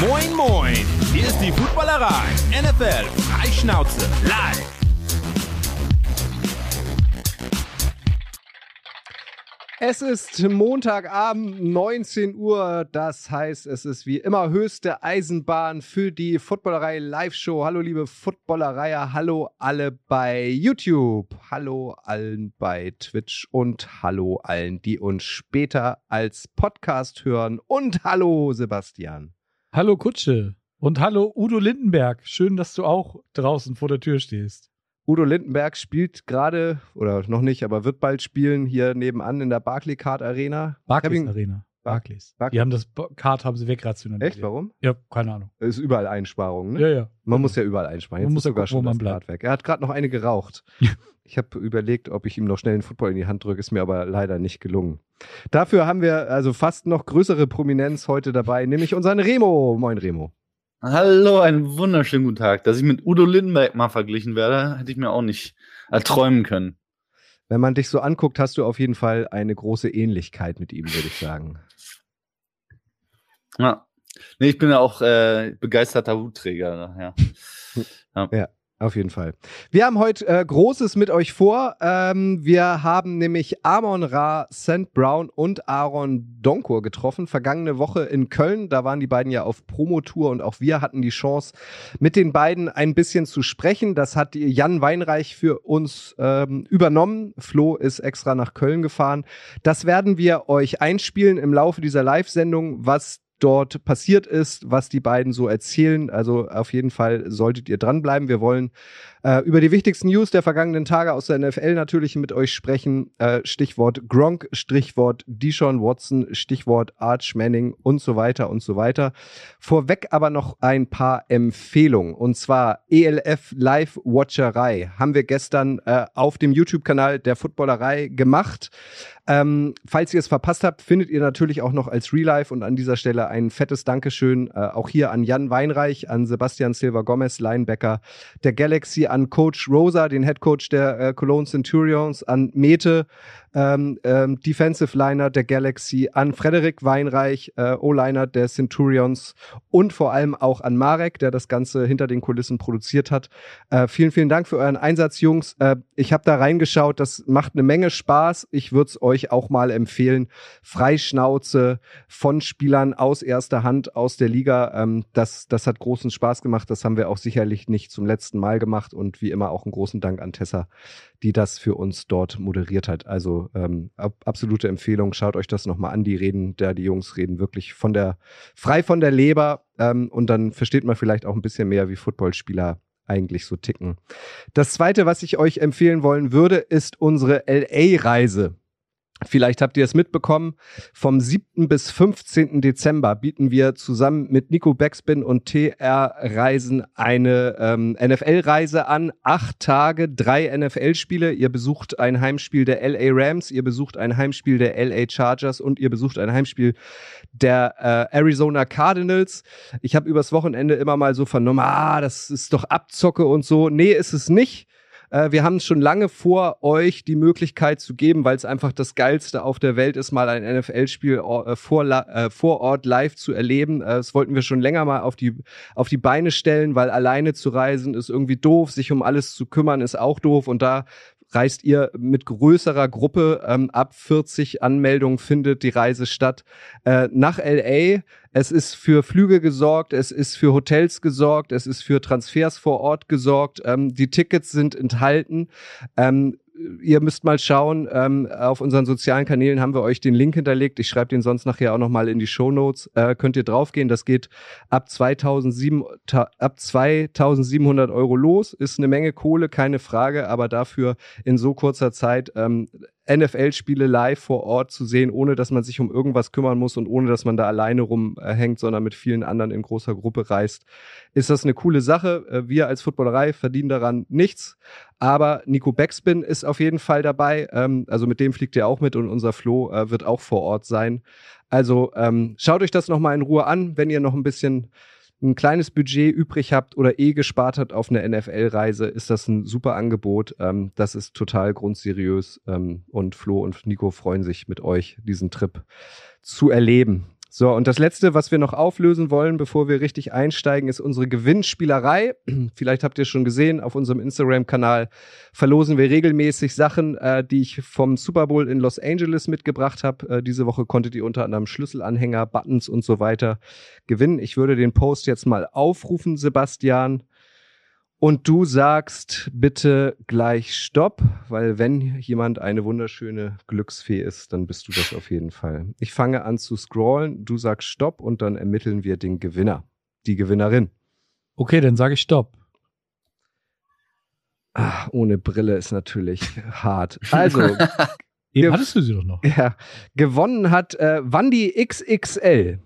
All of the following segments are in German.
Moin, moin! Hier ist die Footballerei. NFL Freischnauze live. Es ist Montagabend, 19 Uhr. Das heißt, es ist wie immer höchste Eisenbahn für die Footballerei Live-Show. Hallo, liebe Footballereier. Hallo alle bei YouTube. Hallo allen bei Twitch und hallo allen, die uns später als Podcast hören. Und hallo, Sebastian. Hallo, Kutsche. Und hallo, Udo Lindenberg. Schön, dass du auch draußen vor der Tür stehst. Udo Lindenberg spielt gerade, oder noch nicht, aber wird bald spielen hier nebenan in der Barclaycard Arena. Barclays Arena. Barclays. Barclays. Die haben das Card haben sie wegrationalisiert. Echt? Warum? Ja, keine Ahnung. Ist überall Einsparungen, ne? Ja, ja. Man muss ja überall einsparen. Jetzt Man muss ist sogar ja gucken, schon wo man das bleibt. Rad weg. Er hat gerade noch eine geraucht. Ja. Ich habe überlegt, ob ich ihm noch schnell einen Football in die Hand drücke, ist mir aber leider nicht gelungen. Dafür haben wir also fast noch größere Prominenz heute dabei, nämlich unseren Remo. Moin Remo. Hallo, einen wunderschönen guten Tag. Dass ich mit Udo Lindenberg mal verglichen werde, hätte ich mir auch nicht erträumen können. Wenn man dich so anguckt, hast du auf jeden Fall eine große Ähnlichkeit mit ihm, würde ich sagen. Ja. Nee, ich bin ja auch äh, begeisterter Hutträger. Ja. Auf jeden Fall. Wir haben heute äh, Großes mit euch vor. Ähm, wir haben nämlich Amon Ra, St. Brown und Aaron Donkur getroffen. Vergangene Woche in Köln. Da waren die beiden ja auf Promotour und auch wir hatten die Chance, mit den beiden ein bisschen zu sprechen. Das hat Jan Weinreich für uns ähm, übernommen. Flo ist extra nach Köln gefahren. Das werden wir euch einspielen im Laufe dieser Live-Sendung, was dort passiert ist, was die beiden so erzählen. Also auf jeden Fall solltet ihr dranbleiben. Wir wollen äh, über die wichtigsten News der vergangenen Tage aus der NFL natürlich mit euch sprechen. Äh, Stichwort Gronk, Stichwort Deshaun Watson, Stichwort Arch Manning und so weiter und so weiter. Vorweg aber noch ein paar Empfehlungen. Und zwar ELF Live Watcherei haben wir gestern äh, auf dem YouTube-Kanal der Footballerei gemacht. Ähm, falls ihr es verpasst habt, findet ihr natürlich auch noch als Real und an dieser Stelle ein fettes Dankeschön äh, auch hier an Jan Weinreich, an Sebastian Silva Gomez, Linebacker der Galaxy, an Coach Rosa, den Head Coach der äh, Cologne Centurions, an Mete, ähm, ähm, Defensive Liner der Galaxy, an Frederik Weinreich, äh, O-Liner der Centurions und vor allem auch an Marek, der das Ganze hinter den Kulissen produziert hat. Äh, vielen, vielen Dank für euren Einsatz, Jungs. Äh, ich habe da reingeschaut, das macht eine Menge Spaß. Ich würde es euch auch mal empfehlen. Freischnauze von Spielern aus erster Hand aus der Liga. Ähm, das, das hat großen Spaß gemacht. Das haben wir auch sicherlich nicht zum letzten Mal gemacht. Und wie immer auch einen großen Dank an Tessa, die das für uns dort moderiert hat. Also ähm, ab, absolute Empfehlung. Schaut euch das nochmal an. Die reden, da die Jungs reden wirklich von der, frei von der Leber. Ähm, und dann versteht man vielleicht auch ein bisschen mehr, wie Footballspieler eigentlich so ticken. Das zweite, was ich euch empfehlen wollen würde, ist unsere LA-Reise. Vielleicht habt ihr es mitbekommen. Vom 7. bis 15. Dezember bieten wir zusammen mit Nico Backspin und TR Reisen eine ähm, NFL-Reise an. Acht Tage, drei NFL-Spiele. Ihr besucht ein Heimspiel der LA Rams, ihr besucht ein Heimspiel der LA Chargers und ihr besucht ein Heimspiel der äh, Arizona Cardinals. Ich habe übers Wochenende immer mal so vernommen, ah, das ist doch Abzocke und so. Nee, ist es nicht. Äh, wir haben schon lange vor, euch die Möglichkeit zu geben, weil es einfach das Geilste auf der Welt ist, mal ein NFL-Spiel äh, vor, äh, vor Ort live zu erleben. Das wollten wir schon länger mal auf die, auf die Beine stellen, weil alleine zu reisen ist irgendwie doof, sich um alles zu kümmern ist auch doof und da reist ihr mit größerer Gruppe. Ähm, ab 40 Anmeldungen findet die Reise statt äh, nach LA. Es ist für Flüge gesorgt, es ist für Hotels gesorgt, es ist für Transfers vor Ort gesorgt. Ähm, die Tickets sind enthalten. Ähm, ihr müsst mal schauen, ähm, auf unseren sozialen Kanälen haben wir euch den Link hinterlegt. Ich schreibe den sonst nachher auch nochmal in die Show Notes. Äh, könnt ihr draufgehen. Das geht ab 2007, ta- ab 2700 Euro los. Ist eine Menge Kohle, keine Frage, aber dafür in so kurzer Zeit ähm, NFL-Spiele live vor Ort zu sehen, ohne dass man sich um irgendwas kümmern muss und ohne dass man da alleine rumhängt, sondern mit vielen anderen in großer Gruppe reist, ist das eine coole Sache. Äh, Wir als Footballerei verdienen daran nichts, aber Nico Backspin ist auf jeden Fall dabei. Ähm, Also mit dem fliegt er auch mit und unser Flo äh, wird auch vor Ort sein. Also ähm, schaut euch das nochmal in Ruhe an, wenn ihr noch ein bisschen ein kleines Budget übrig habt oder eh gespart habt auf eine NFL-Reise, ist das ein super Angebot. Ähm, das ist total grundseriös ähm, und Flo und Nico freuen sich mit euch, diesen Trip zu erleben. So, und das letzte, was wir noch auflösen wollen, bevor wir richtig einsteigen, ist unsere Gewinnspielerei. Vielleicht habt ihr schon gesehen, auf unserem Instagram-Kanal verlosen wir regelmäßig Sachen, äh, die ich vom Super Bowl in Los Angeles mitgebracht habe. Äh, diese Woche konntet ihr unter anderem Schlüsselanhänger, Buttons und so weiter gewinnen. Ich würde den Post jetzt mal aufrufen, Sebastian. Und du sagst bitte gleich Stopp, weil wenn jemand eine wunderschöne Glücksfee ist, dann bist du das auf jeden Fall. Ich fange an zu scrollen, du sagst Stopp und dann ermitteln wir den Gewinner, die Gewinnerin. Okay, dann sage ich Stopp. Ach, ohne Brille ist natürlich hart. Also, Eben hattest du sie doch noch. ja, gewonnen hat äh, Wandi XXL.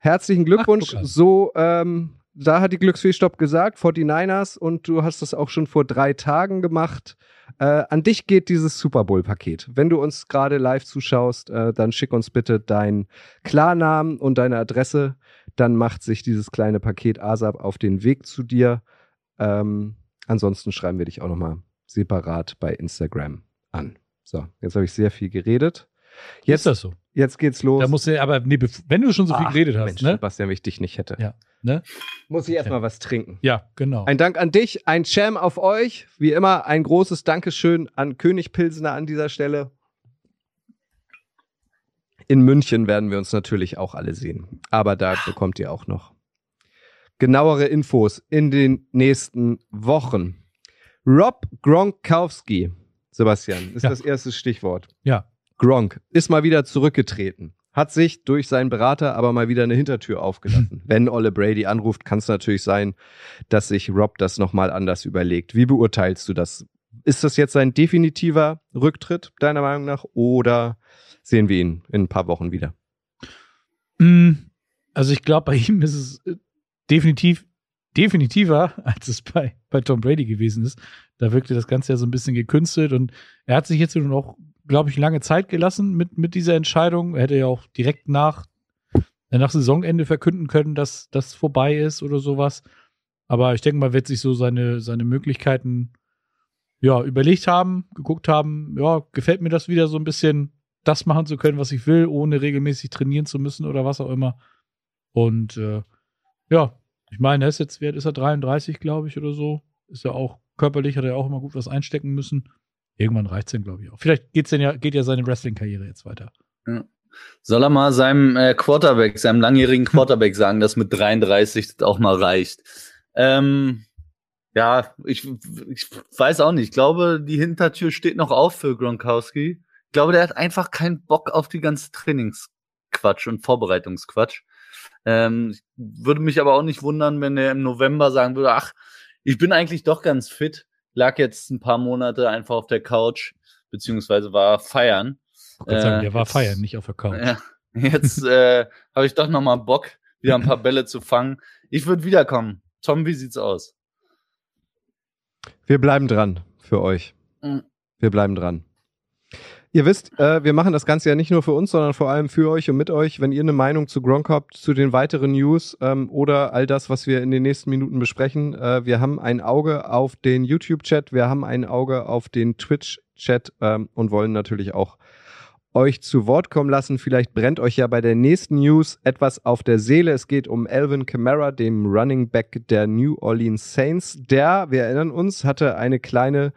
Herzlichen Glückwunsch. an. so, ähm, da hat die Glücksfee Stopp gesagt, 49ers, und du hast das auch schon vor drei Tagen gemacht. Äh, an dich geht dieses Super Bowl-Paket. Wenn du uns gerade live zuschaust, äh, dann schick uns bitte deinen Klarnamen und deine Adresse. Dann macht sich dieses kleine Paket ASAP auf den Weg zu dir. Ähm, ansonsten schreiben wir dich auch nochmal separat bei Instagram an. So, jetzt habe ich sehr viel geredet. Jetzt ist das so. jetzt geht's los. Da musst du, aber nee, wenn du schon so viel Ach, geredet hast, Mensch, ne? Sebastian, wenn ich dich nicht hätte. Ja. Ne? Muss ich erstmal was trinken. Ja, genau. Ein Dank an dich, ein Jam auf euch. Wie immer ein großes Dankeschön an König Pilsner an dieser Stelle. In München werden wir uns natürlich auch alle sehen. Aber da bekommt ihr auch noch genauere Infos in den nächsten Wochen. Rob Gronkowski, Sebastian, ist Ja. das erste Stichwort. ja. Gronk ist mal wieder zurückgetreten. Hat sich durch seinen Berater aber mal wieder eine Hintertür aufgelassen. Wenn Olle Brady anruft, kann es natürlich sein, dass sich Rob das nochmal anders überlegt. Wie beurteilst du das? Ist das jetzt ein definitiver Rücktritt, deiner Meinung nach, oder sehen wir ihn in ein paar Wochen wieder? Mm, Also ich glaube, bei ihm ist es äh, definitiv definitiver, als es bei, bei Tom Brady gewesen ist. Da wirkte das Ganze ja so ein bisschen gekünstelt und er hat sich jetzt nun auch, glaube ich, lange Zeit gelassen mit, mit dieser Entscheidung. Er hätte ja auch direkt nach, äh, nach Saisonende verkünden können, dass das vorbei ist oder sowas. Aber ich denke mal, wird sich so seine, seine Möglichkeiten ja, überlegt haben, geguckt haben, ja, gefällt mir das wieder so ein bisschen, das machen zu können, was ich will, ohne regelmäßig trainieren zu müssen oder was auch immer. Und äh, ja, ich meine, er ist jetzt, wie alt ist er? 33, glaube ich, oder so. Ist ja auch körperlich, hat er auch immer gut was einstecken müssen. Irgendwann reicht es dann, glaube ich, auch. Vielleicht geht's denn ja, geht ja seine Wrestling-Karriere jetzt weiter. Soll er mal seinem äh, Quarterback, seinem langjährigen Quarterback sagen, dass mit 33 das auch mal reicht? Ähm, ja, ich, ich weiß auch nicht. Ich glaube, die Hintertür steht noch auf für Gronkowski. Ich glaube, der hat einfach keinen Bock auf die ganze Trainingsquatsch und Vorbereitungsquatsch. Ähm, ich würde mich aber auch nicht wundern, wenn er im November sagen würde, ach, ich bin eigentlich doch ganz fit, lag jetzt ein paar Monate einfach auf der Couch, beziehungsweise war feiern. Ich wollte sagen, Äh, der war jetzt- feiern, nicht auf der Couch. Ja, jetzt äh, habe ich doch noch mal Bock, wieder ein paar Bälle zu fangen. Ich würde wiederkommen. Tom, wie sieht's aus? Wir bleiben dran für euch. Mhm. Wir bleiben dran. Ihr wisst, äh, wir machen das Ganze ja nicht nur für uns, sondern vor allem für euch und mit euch. Wenn ihr eine Meinung zu Gronk habt, zu den weiteren News ähm, oder all das, was wir in den nächsten Minuten besprechen, äh, wir haben ein Auge auf den YouTube-Chat, wir haben ein Auge auf den Twitch-Chat ähm, und wollen natürlich auch euch zu Wort kommen lassen. Vielleicht brennt euch ja bei der nächsten News etwas auf der Seele. Es geht um Alvin Kamara, dem Running Back der New Orleans Saints. Der, wir erinnern uns, hatte eine kleine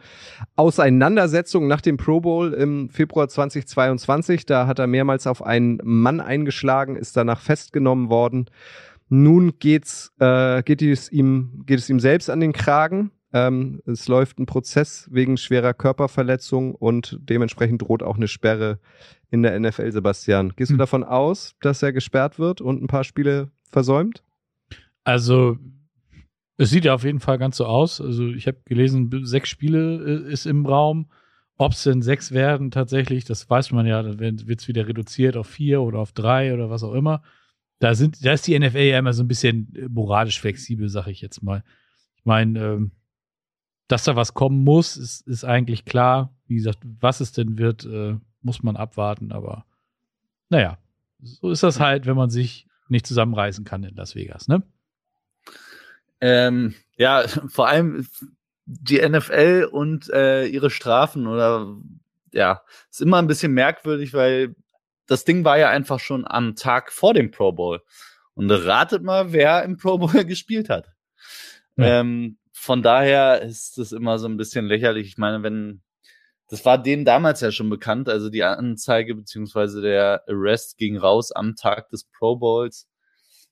Auseinandersetzung nach dem Pro Bowl im Februar 2022. Da hat er mehrmals auf einen Mann eingeschlagen, ist danach festgenommen worden. Nun geht's, äh, geht, es ihm, geht es ihm selbst an den Kragen. Ähm, es läuft ein Prozess wegen schwerer Körperverletzung und dementsprechend droht auch eine Sperre in der NFL, Sebastian. Gehst du Hm. davon aus, dass er gesperrt wird und ein paar Spiele versäumt? Also, es sieht ja auf jeden Fall ganz so aus. Also, ich habe gelesen, sechs Spiele äh, ist im Raum. Ob es denn sechs werden tatsächlich, das weiß man ja. Dann wird es wieder reduziert auf vier oder auf drei oder was auch immer. Da, sind, da ist die NFL ja immer so ein bisschen äh, moralisch flexibel, sag ich jetzt mal. Ich meine, ähm, dass da was kommen muss, ist, ist eigentlich klar. Wie gesagt, was es denn wird, äh, muss man abwarten. Aber naja, so ist das halt, wenn man sich nicht zusammenreißen kann in Las Vegas, ne? Ähm, ja, vor allem die NFL und äh, ihre Strafen oder ja, ist immer ein bisschen merkwürdig, weil das Ding war ja einfach schon am Tag vor dem Pro Bowl. Und ratet mal, wer im Pro Bowl gespielt hat. Ja. Ähm, von daher ist das immer so ein bisschen lächerlich. Ich meine, wenn, das war denen damals ja schon bekannt, also die Anzeige beziehungsweise der Arrest ging raus am Tag des Pro Bowls.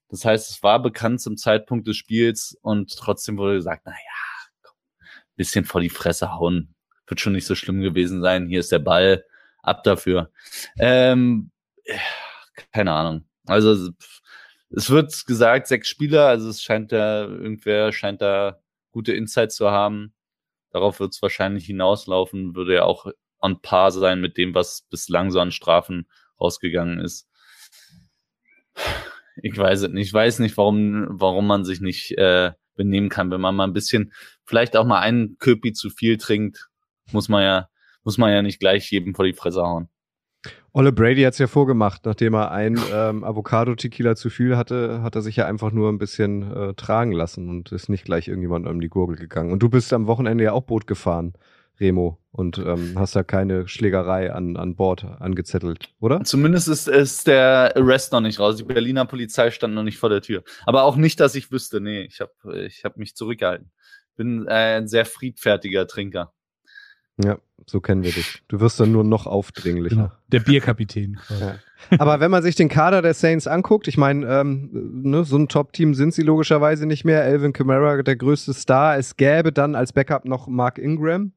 Das heißt, es war bekannt zum Zeitpunkt des Spiels und trotzdem wurde gesagt, na ja, komm, bisschen vor die Fresse hauen. Wird schon nicht so schlimm gewesen sein. Hier ist der Ball. Ab dafür. Ähm, keine Ahnung. Also, es wird gesagt, sechs Spieler, also es scheint da, irgendwer scheint da gute Insights zu haben. Darauf wird es wahrscheinlich hinauslaufen, würde ja auch on par sein mit dem, was bislang so an Strafen rausgegangen ist. Ich weiß es nicht. Ich weiß nicht, warum, warum man sich nicht äh, benehmen kann, wenn man mal ein bisschen, vielleicht auch mal einen Köpi zu viel trinkt, muss man ja, muss man ja nicht gleich jedem vor die Fresse hauen. Olle Brady hat es ja vorgemacht, nachdem er ein ähm, Avocado-Tequila zu viel hatte, hat er sich ja einfach nur ein bisschen äh, tragen lassen und ist nicht gleich irgendjemand um die Gurgel gegangen. Und du bist am Wochenende ja auch Boot gefahren, Remo, und ähm, hast da keine Schlägerei an, an Bord angezettelt, oder? Zumindest ist, ist der Arrest noch nicht raus. Die Berliner Polizei stand noch nicht vor der Tür. Aber auch nicht, dass ich wüsste. Nee, ich habe ich hab mich zurückgehalten. Bin äh, ein sehr friedfertiger Trinker. Ja, so kennen wir dich. Du wirst dann nur noch aufdringlicher. Genau. Der Bierkapitän. ja. Aber wenn man sich den Kader der Saints anguckt, ich meine, ähm, ne, so ein Top-Team sind sie logischerweise nicht mehr. Elvin Kamara, der größte Star. Es gäbe dann als Backup noch Mark Ingram.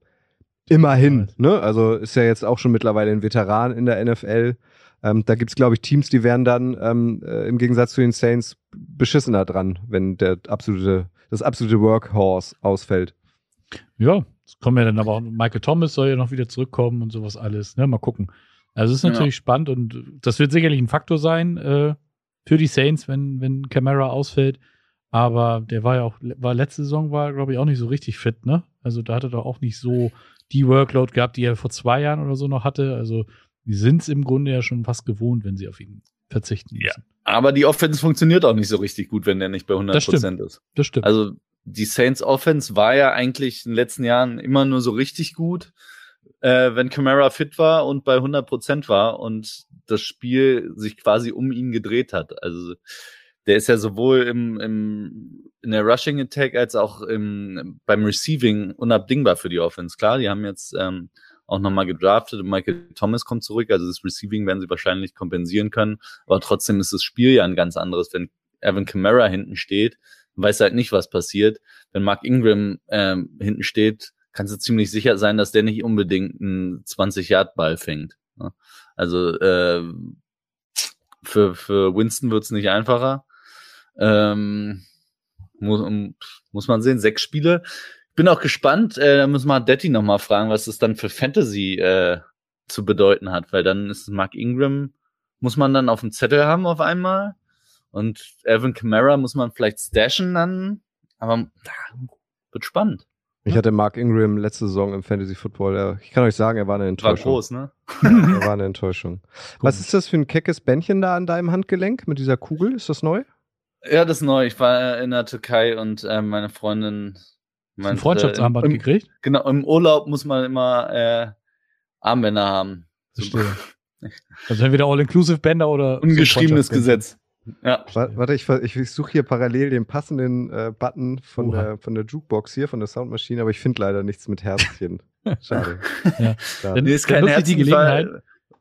Immerhin, ne? Also ist ja jetzt auch schon mittlerweile ein Veteran in der NFL. Ähm, da gibt's, glaube ich, Teams, die wären dann ähm, äh, im Gegensatz zu den Saints beschissener dran, wenn der absolute, das absolute Workhorse ausfällt. Ja, es kommen ja dann aber auch, Michael Thomas soll ja noch wieder zurückkommen und sowas alles. Ne? Mal gucken. Also es ist natürlich ja. spannend und das wird sicherlich ein Faktor sein äh, für die Saints, wenn, wenn Camara ausfällt. Aber der war ja auch, war letzte Saison war, glaube ich, auch nicht so richtig fit, ne? Also da hat er doch auch nicht so die Workload gehabt, die er vor zwei Jahren oder so noch hatte. Also die sind es im Grunde ja schon fast gewohnt, wenn sie auf ihn verzichten müssen. Ja, aber die Offense funktioniert auch nicht so richtig gut, wenn der nicht bei 100% das ist. Das stimmt. Also die Saints Offense war ja eigentlich in den letzten Jahren immer nur so richtig gut, äh, wenn Camara fit war und bei 100 Prozent war und das Spiel sich quasi um ihn gedreht hat. Also der ist ja sowohl im, im, in der Rushing Attack als auch im, beim Receiving unabdingbar für die Offense. Klar, die haben jetzt ähm, auch nochmal gedraftet und Michael Thomas kommt zurück, also das Receiving werden sie wahrscheinlich kompensieren können, aber trotzdem ist das Spiel ja ein ganz anderes, wenn Evan Kamara hinten steht weiß halt nicht, was passiert. Wenn Mark Ingram ähm, hinten steht, kannst du ziemlich sicher sein, dass der nicht unbedingt einen 20-Yard-Ball fängt. Ne? Also äh, für, für Winston wird's nicht einfacher. Ähm, muss, muss man sehen, sechs Spiele. Bin auch gespannt, äh, da müssen wir Detti nochmal fragen, was das dann für Fantasy äh, zu bedeuten hat, weil dann ist Mark Ingram, muss man dann auf dem Zettel haben auf einmal. Und Evan Kamara muss man vielleicht stashen dann, aber wird spannend. Ich hatte Mark Ingram letzte Saison im Fantasy Football. Ich kann euch sagen, er war eine Enttäuschung. War groß, ne? Ja, er war eine Enttäuschung. Was ist das für ein keckes Bändchen da an deinem Handgelenk mit dieser Kugel? Ist das neu? Ja, das ist neu. Ich war in der Türkei und äh, meine Freundin. Mein, ein Freundschaftsarmband äh, gekriegt? Genau, im Urlaub muss man immer äh, Armbänder haben. Verstehe. Also entweder All-Inclusive-Bänder oder. Ungeschriebenes Gesetz. Ja. Warte, ich, ich suche hier parallel den passenden äh, Button von der, von der Jukebox hier, von der Soundmaschine, aber ich finde leider nichts mit Herzchen. Schade. ja. Schade. Nee, ist kein Herzchen, die Gelegenheit.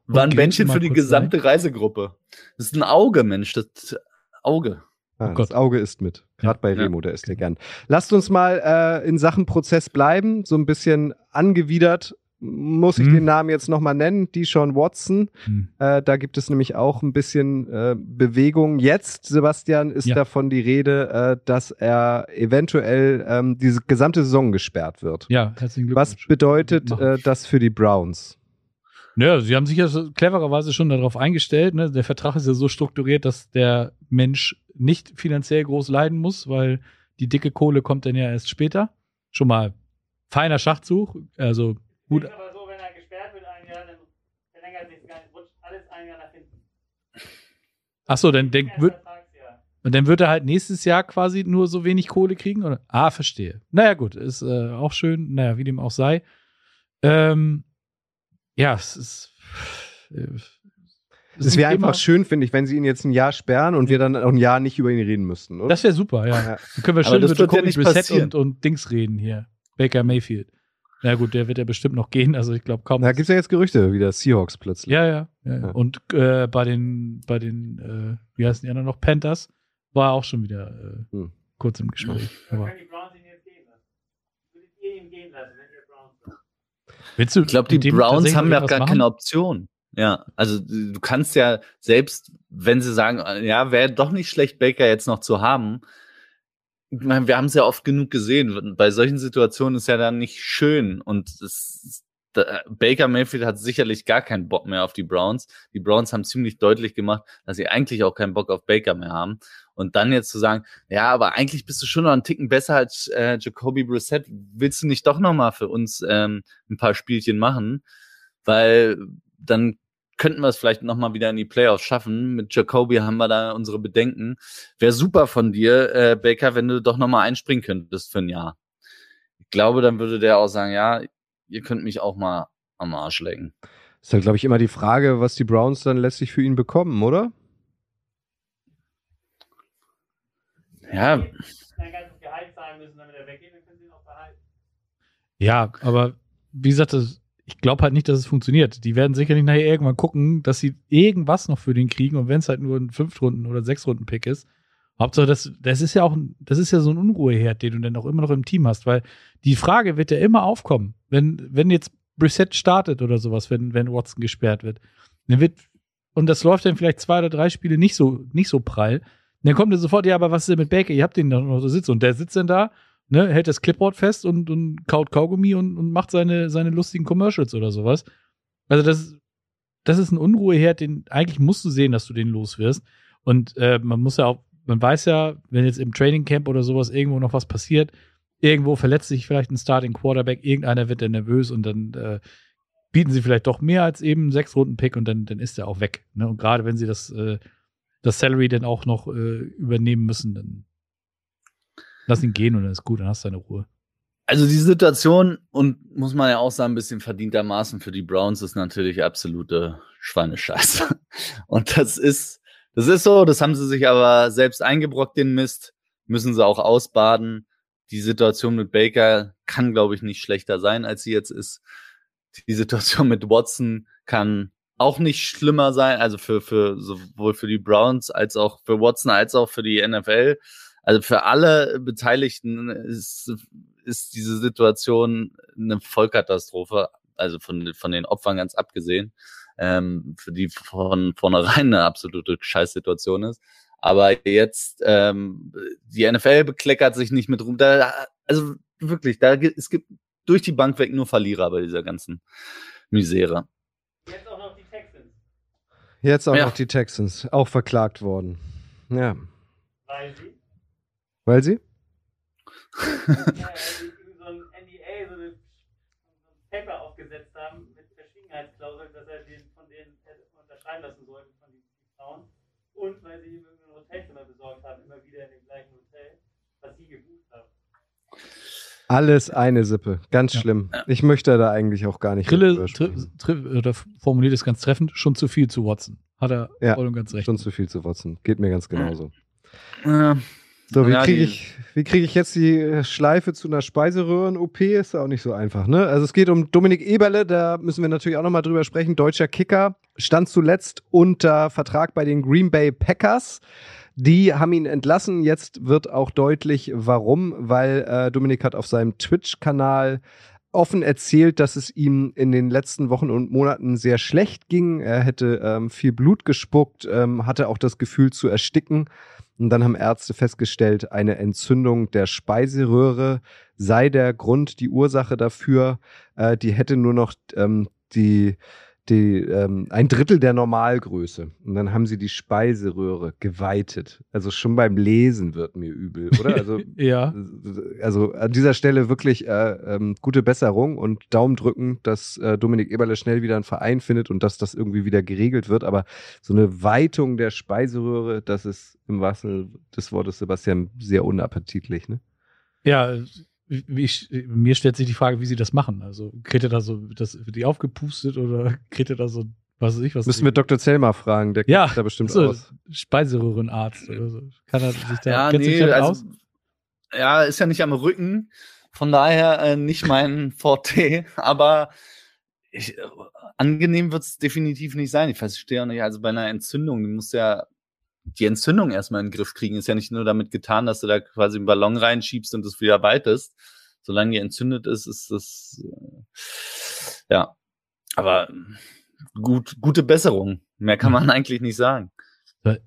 War, ein Bändchen für die gesamte rein. Reisegruppe. Das ist ein Auge, Mensch. Das Auge. Ah, oh das Auge ist mit. Gerade ja. bei Remo, der ist der gern. Lasst uns mal äh, in Sachen Prozess bleiben, so ein bisschen angewidert muss ich hm. den Namen jetzt nochmal nennen, Deshaun Watson. Hm. Äh, da gibt es nämlich auch ein bisschen äh, Bewegung. Jetzt, Sebastian, ist ja. davon die Rede, äh, dass er eventuell ähm, diese gesamte Saison gesperrt wird. Ja, herzlichen Glückwunsch. Was bedeutet äh, das für die Browns? Ja, sie haben sich ja clevererweise schon darauf eingestellt. Ne? Der Vertrag ist ja so strukturiert, dass der Mensch nicht finanziell groß leiden muss, weil die dicke Kohle kommt dann ja erst später. Schon mal feiner Schachzug. Also Gut. Ist aber so, wenn er gesperrt wird ein Jahr, dann verlängert sich gar nicht, rutscht alles ein Jahr nach hinten. Ach so, dann, dann wird, und dann wird er halt nächstes Jahr quasi nur so wenig Kohle kriegen? Oder? Ah, verstehe. Naja, gut, ist äh, auch schön. Naja, wie dem auch sei. Ähm, ja, es ist. Äh, Es wäre einfach schön, finde ich, wenn sie ihn jetzt ein Jahr sperren und wir dann auch ein Jahr nicht über ihn reden müssten, oder? Das wäre super, ja. Ja. Dann können wir schön über ja Jacoby nicht Brissett und, und Dings reden hier. Baker Mayfield. Na gut, der wird ja bestimmt noch gehen. Also ich glaube kaum. Da gibt's ja jetzt Gerüchte wieder, Seahawks plötzlich. ja, ja, ja, ja. Und äh, bei den, bei den, äh, wie heißen die anderen noch, Panthers, war auch schon wieder äh, Hm. kurz im Gespräch. Aber Können die Browns ihn jetzt gehen lassen? Würdet ihr ihn gehen lassen, wenn ihr Browns seid? willst du Ich glaube, die Browns haben ja gar machen? keine Option. Ja, also du kannst ja selbst, wenn sie sagen, ja, wäre doch nicht schlecht, Baker jetzt noch zu haben. Meine, wir haben es ja oft genug gesehen. Bei solchen Situationen ist ja dann nicht schön und es, da, Baker Mayfield hat sicherlich gar keinen Bock mehr auf die Browns. Die Browns haben ziemlich deutlich gemacht, dass sie eigentlich auch keinen Bock auf Baker mehr haben. Und dann jetzt zu sagen, ja, aber eigentlich bist du schon noch einen Ticken besser als äh, Jacoby Brissett. Willst du nicht doch noch mal für uns ähm, ein paar Spielchen machen? Weil dann könnten wir es vielleicht noch mal wieder in die Playoffs schaffen. Mit Jacoby haben wir da unsere Bedenken. Wäre super von dir, äh, Baker, wenn du doch noch mal einspringen könntest für ein Jahr. Ich glaube, dann würde der auch sagen, ja, ihr könnt mich auch mal am Arsch lecken. Ist dann, glaube ich, immer die Frage, was die Browns dann letztlich für ihn bekommen, oder? Ja, Sein ganzes Gehalt zahlen müssen, damit er weggeht, dann können sie ihn auch behalten. Ja, aber wie gesagt, das, ich glaube halt nicht, dass es funktioniert. Die werden sicherlich nachher irgendwann gucken, dass sie irgendwas noch für den kriegen und wenn es halt nur ein Fünftrunden- oder Sechstrunden-Pick ist. Hauptsache, das, das ist ja auch, das ist ja so ein Unruheherd, den du dann auch immer noch im Team hast, weil die Frage wird ja immer aufkommen, wenn, wenn jetzt Brissett startet oder sowas, wenn, wenn Watson gesperrt wird, dann wird, und das läuft dann vielleicht zwei oder drei Spiele nicht so, nicht so prall, dann kommt er sofort, ja, aber was ist denn mit Baker? Ihr habt den da noch so sitzen und der sitzt dann da ne, hält das Clipboard fest und, und kaut Kaugummi und, und macht seine, seine lustigen Commercials oder sowas. Also das, das ist ein Unruheherd, den eigentlich musst du sehen, dass du den los wirst. Und äh, man muss ja auch, man weiß ja, wenn jetzt im Training Camp oder sowas irgendwo noch was passiert, irgendwo verletzt sich vielleicht ein Starting Quarterback, irgendeiner wird dann nervös und dann äh, bieten sie vielleicht doch mehr als eben sechs Runden Pick und dann, dann ist er auch weg. Ne? Und gerade wenn sie das, äh, das Salary dann auch noch äh, übernehmen müssen, dann lass ihn gehen und dann ist gut, dann hast du deine Ruhe. Also die Situation und muss man ja auch sagen, ein bisschen verdientermaßen für die Browns ist natürlich absolute Schweinescheiße. Und das ist, das ist so, das haben sie sich aber selbst eingebrockt, den Mist, müssen sie auch ausbaden. Die Situation mit Baker kann, glaube ich, nicht schlechter sein, als sie jetzt ist. Die Situation mit Watson kann auch nicht schlimmer sein, also für, für sowohl für die Browns als auch für Watson als auch für die NFL. Also für alle Beteiligten ist, ist diese Situation eine Vollkatastrophe, also von, von den Opfern ganz abgesehen, ähm, für die von vornherein eine absolute Scheißsituation ist. Aber jetzt, ähm, die NFL bekleckert sich nicht mit rum. Da, also wirklich, da es gibt durch die Bank weg nur Verlierer bei dieser ganzen Misere. Jetzt auch noch die Texans, Jetzt auch Ja. noch die Texans, auch verklagt worden. Ja. weil sie, Weil sie? ja, weil sie irgendwie so ein NDA, so, ein Paper aufgesetzt haben mit Verschwiegenheitsklauseln, dass er den von denen unterschreiben lassen sollte von den Frauen. Und weil sie ihm ein Hotelzimmer besorgt haben, immer wieder in dem gleichen Hotel, was sie gebucht haben. Alles eine Sippe. Ganz Ja. schlimm. Ich möchte da eigentlich auch gar nicht Grille sprechen. tri, tri, oder formuliert es ganz treffend, schon zu viel zu Watson. Hat er Ja, voll und ganz recht. Schon zu viel zu Watson. Geht mir ganz genauso. Ja. So, wie Ja, kriege ich, wie kriege ich jetzt die Schleife zu einer Speiseröhren-OP? Ist auch nicht so einfach, ne? Also es geht um Dominik Eberle, da müssen wir natürlich auch nochmal drüber sprechen. Deutscher Kicker, stand zuletzt unter Vertrag bei den Green Bay Packers. Die haben ihn entlassen. Jetzt wird auch deutlich, warum, weil äh, Dominik hat auf seinem Twitch-Kanal offen erzählt, dass es ihm in den letzten Wochen und Monaten sehr schlecht ging. Er hätte ähm, viel Blut gespuckt, ähm, hatte auch das Gefühl zu ersticken. Und dann haben Ärzte festgestellt, eine Entzündung der Speiseröhre sei der Grund, die Ursache dafür. Äh, die hätte nur noch ähm, die, die, ähm, ein Drittel der Normalgröße. Und dann haben sie die Speiseröhre geweitet. Also schon beim Lesen wird mir übel, oder? Also ja. also an dieser Stelle wirklich äh, ähm, gute Besserung und Daumen drücken, dass äh, Dominik Eberle schnell wieder einen Verein findet und dass das irgendwie wieder geregelt wird. Aber so eine Weitung der Speiseröhre, das ist im wahrsten des Wortes, Sebastian, sehr unappetitlich. Ne? Ja, ich, mir stellt sich die Frage, wie sie das machen. Also kriegt er da so, das, wird die aufgepustet oder kriegt er da so was weiß ich, was. Müssen wir Dr. Zellmer fragen, der kennt ja, sich da bestimmt so, aus. Speiseröhrenarzt oder so. Kann er sich da, Ja, kennt sich nee, also, aus? ja, ist ja nicht am Rücken. Von daher äh, nicht mein Forte, aber ich, äh, angenehm wird es definitiv nicht sein. Ich verstehe auch nicht, also bei einer Entzündung, du musst ja die Entzündung erstmal in den Griff kriegen. Ist ja nicht nur damit getan, dass du da quasi einen Ballon reinschiebst und es wieder weitest. Solange die entzündet ist, ist das äh, ja. Aber gut, gute Besserung. Mehr kann man eigentlich nicht sagen.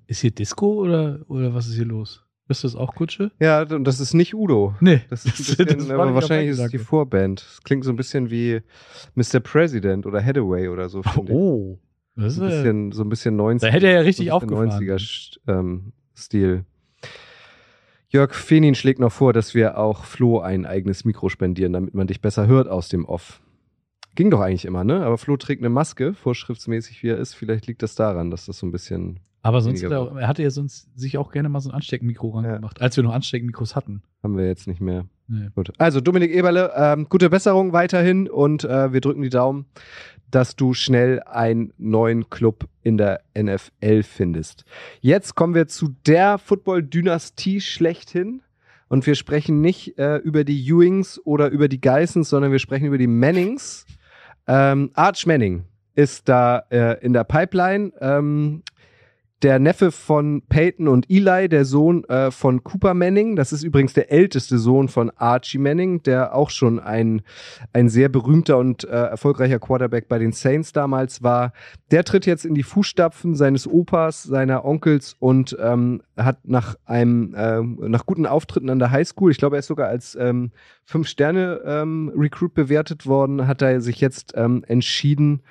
Ist hier Disco oder, oder was ist hier los? Ist das auch Kutsche? Ja, und das ist nicht Udo. Nee. Das ist ein bisschen, war aber nicht wahrscheinlich ist es die. Vorband. Das klingt so ein bisschen wie Mr. President oder Hathaway oder so. Oh. Das ist, So ein bisschen, so ein bisschen 90 Da hätte er ja richtig so aufgefahren. 90er St- ähm, Stil. Jörg Fenin schlägt noch vor, dass wir auch Flo ein eigenes Mikro spendieren, damit man dich besser hört aus dem Off. Ging doch eigentlich immer, ne? Aber Flo trägt eine Maske, vorschriftsmäßig wie er ist. Vielleicht liegt das daran, dass das so ein bisschen. aber sonst hat er, er hatte ja sonst sich auch gerne mal so ein Ansteckmikro Ja. rangemacht, als wir noch Ansteckmikros hatten. Haben wir jetzt nicht mehr. Nee. Gut. Also Dominik Eberle, ähm, gute Besserung weiterhin und äh, wir drücken die Daumen, dass du schnell einen neuen Club in der NFL findest. Jetzt kommen wir zu der Football-Dynastie schlechthin. Und wir sprechen nicht äh, über die Ewings oder über die Geissens, sondern wir sprechen über die Mannings. Ähm, Arch Manning ist da äh, in der Pipeline. Ähm, der Neffe von Peyton und Eli, der Sohn äh, von Cooper Manning. Das ist übrigens der älteste Sohn von Archie Manning, der auch schon ein, ein sehr berühmter und äh, erfolgreicher Quarterback bei den Saints damals war. Der tritt jetzt in die Fußstapfen seines Opas, seiner Onkels und ähm, hat nach einem ähm, nach guten Auftritten an der Highschool, ich glaube, er ist sogar als ähm, Fünf-Sterne-Recruit bewertet worden, hat er sich jetzt ähm, entschieden,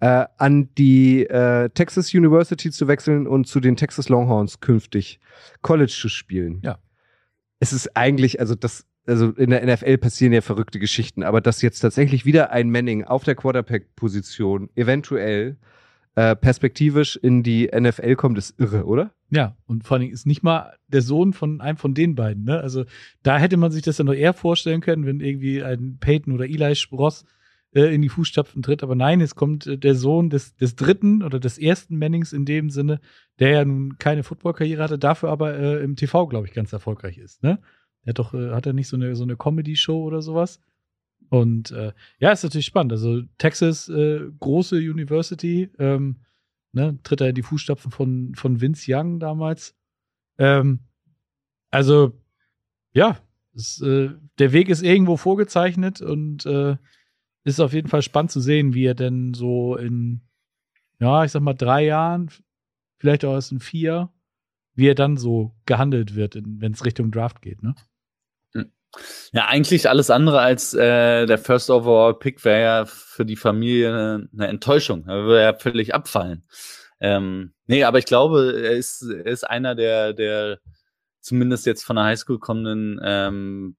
äh, an die äh, Texas University zu wechseln und zu den Texas Longhorns künftig College zu spielen. Ja. Es ist eigentlich, also das, also in der NFL passieren ja verrückte Geschichten, aber dass jetzt tatsächlich wieder ein Manning auf der Quarterback-Position eventuell äh, perspektivisch in die NFL kommt, ist irre, oder? Ja, und vor allen Dingen ist nicht mal der Sohn von einem von den beiden. Ne? Also da hätte man sich das dann noch eher vorstellen können, wenn irgendwie ein Peyton oder Eli Spross äh, in die Fußstapfen tritt. Aber nein, es kommt äh, der Sohn des, des dritten oder des ersten Mannings in dem Sinne, der ja nun keine Football-Karriere hatte, dafür aber äh, im TV, glaube ich, ganz erfolgreich ist. Ne? Der hat doch, äh, hat er nicht so eine, so eine Comedy-Show oder sowas? Und äh, ja, ist natürlich spannend. Also Texas, äh, große University, ähm, ne, tritt er in die Fußstapfen von, von Vince Young damals. Ähm, also, ja, es, äh, der Weg ist irgendwo vorgezeichnet und äh, ist auf jeden Fall spannend zu sehen, wie er denn so in, ja, ich sag mal, drei Jahren, vielleicht auch erst in vier, wie er dann so gehandelt wird, wenn es Richtung Draft geht, ne? Ja, eigentlich alles andere als äh, der First Overall Pick wäre ja für die Familie eine, Enttäuschung. Er würde ja völlig abfallen. Ähm, nee, aber ich glaube, er ist, er ist einer der, der zumindest jetzt von der Highschool kommenden ähm,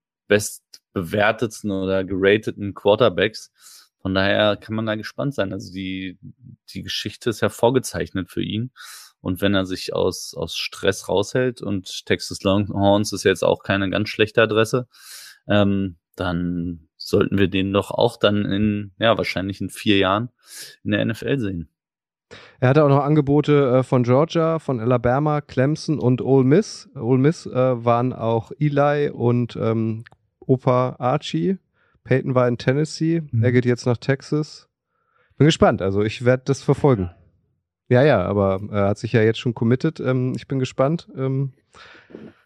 bestbewertetsten oder gerateten Quarterbacks. Von daher kann man da gespannt sein. Also die, die Geschichte ist ja vorgezeichnet für ihn. Und wenn er sich aus, aus Stress raushält und Texas Longhorns ist jetzt auch keine ganz schlechte Adresse, ähm, dann sollten wir den doch auch dann in, ja, wahrscheinlich in vier Jahren in der NFL sehen. Er hatte auch noch Angebote äh, von Georgia, von Alabama, Clemson und Ole Miss. Ole Miss äh, waren auch Eli und ähm, Opa Archie. Peyton war in Tennessee. Mhm. Er geht jetzt nach Texas. Bin gespannt. Also ich werde das verfolgen. Ja, ja, aber er hat sich ja jetzt schon committed. Ähm, ich bin gespannt. Ähm,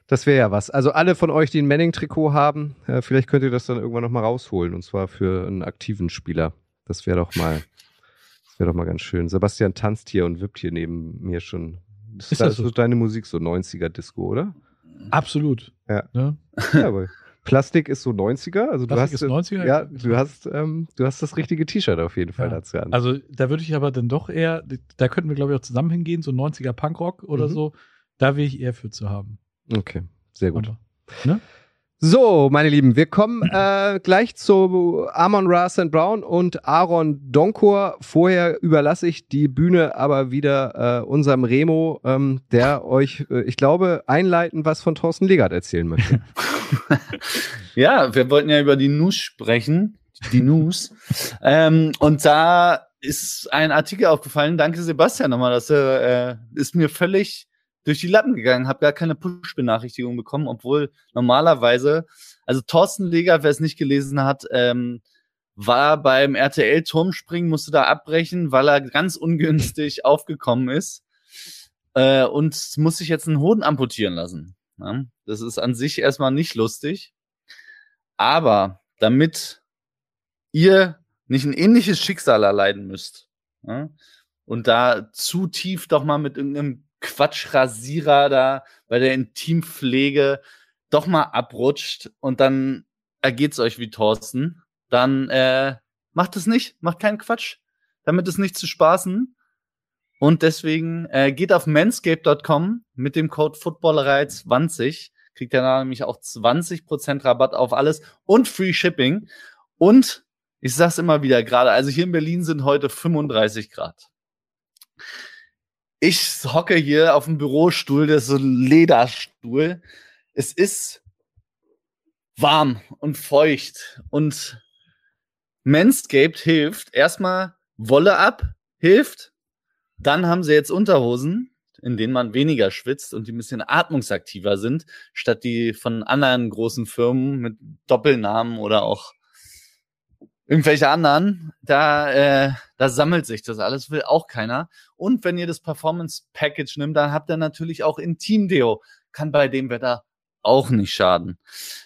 das wäre ja was. Also alle von euch, die ein Manning-Trikot haben, äh, vielleicht könnt ihr das dann irgendwann nochmal rausholen. Und zwar für einen aktiven Spieler. Das wäre doch mal, das wäre doch mal ganz schön. Sebastian tanzt hier und wippt hier neben mir schon. Das Ist ist, das das so? deine Musik, so 90er-Disco, oder? Absolut. Ja. Ne? Ja, aber Plastik ist so 90er. Also du Plastik hast ist 90er? Ja, du hast, ähm, du hast das richtige T-Shirt auf jeden Fall Ja. dazu an. Also da würde ich aber dann doch eher, da könnten wir, glaube ich, auch zusammen hingehen, so 90er Punkrock oder Mhm. so. Da wäre ich eher für zu haben. okay, sehr gut. Aber- So, meine Lieben, wir kommen äh, gleich zu Amon Ra St. Brown und Aaron Donkor. Vorher überlasse ich die Bühne aber wieder äh, unserem Remo, ähm, der euch, äh, ich glaube, einleiten, was von Thorsten Legert erzählen möchte. Ja, wir wollten ja über die News sprechen. Die News. ähm, und da ist ein Artikel aufgefallen. Danke, Sebastian, nochmal. Das äh, ist mir völlig durch die Lappen gegangen, habe gar keine Push-Benachrichtigung bekommen, obwohl normalerweise, also Thorsten Leger, wer es nicht gelesen hat, ähm, war beim RTL-Turmspringen, musste da abbrechen, weil er ganz ungünstig aufgekommen ist äh, und muss sich jetzt einen Hoden amputieren lassen. Ja? Das ist an sich erstmal nicht lustig. Aber damit ihr nicht ein ähnliches Schicksal erleiden müsst ja? und da zu tief doch mal mit irgendeinem Quatschrasierer da bei der Intimpflege doch mal abrutscht und dann ergeht's euch wie Thorsten, dann äh, macht es nicht, macht keinen Quatsch, damit es nicht zu spaßen. Und deswegen äh, geht auf manscape.com mit dem Code Footballerei20, kriegt ihr da nämlich auch 20% Rabatt auf alles und Free Shipping. Und ich sag's immer wieder gerade, also hier in Berlin sind heute 35 Grad. Ich hocke hier auf dem Bürostuhl, das ist so ein Lederstuhl. Es ist warm und feucht und Manscaped hilft. Erstmal Wolle ab, hilft. Dann haben sie jetzt Unterhosen, in denen man weniger schwitzt und die ein bisschen atmungsaktiver sind, statt die von anderen großen Firmen mit Doppelnamen oder auch irgendwelche anderen, da, äh, da sammelt sich das alles, will auch keiner. Und wenn ihr das Performance Package nimmt, dann habt ihr natürlich auch Intim Deo. Kann bei dem Wetter auch nicht schaden.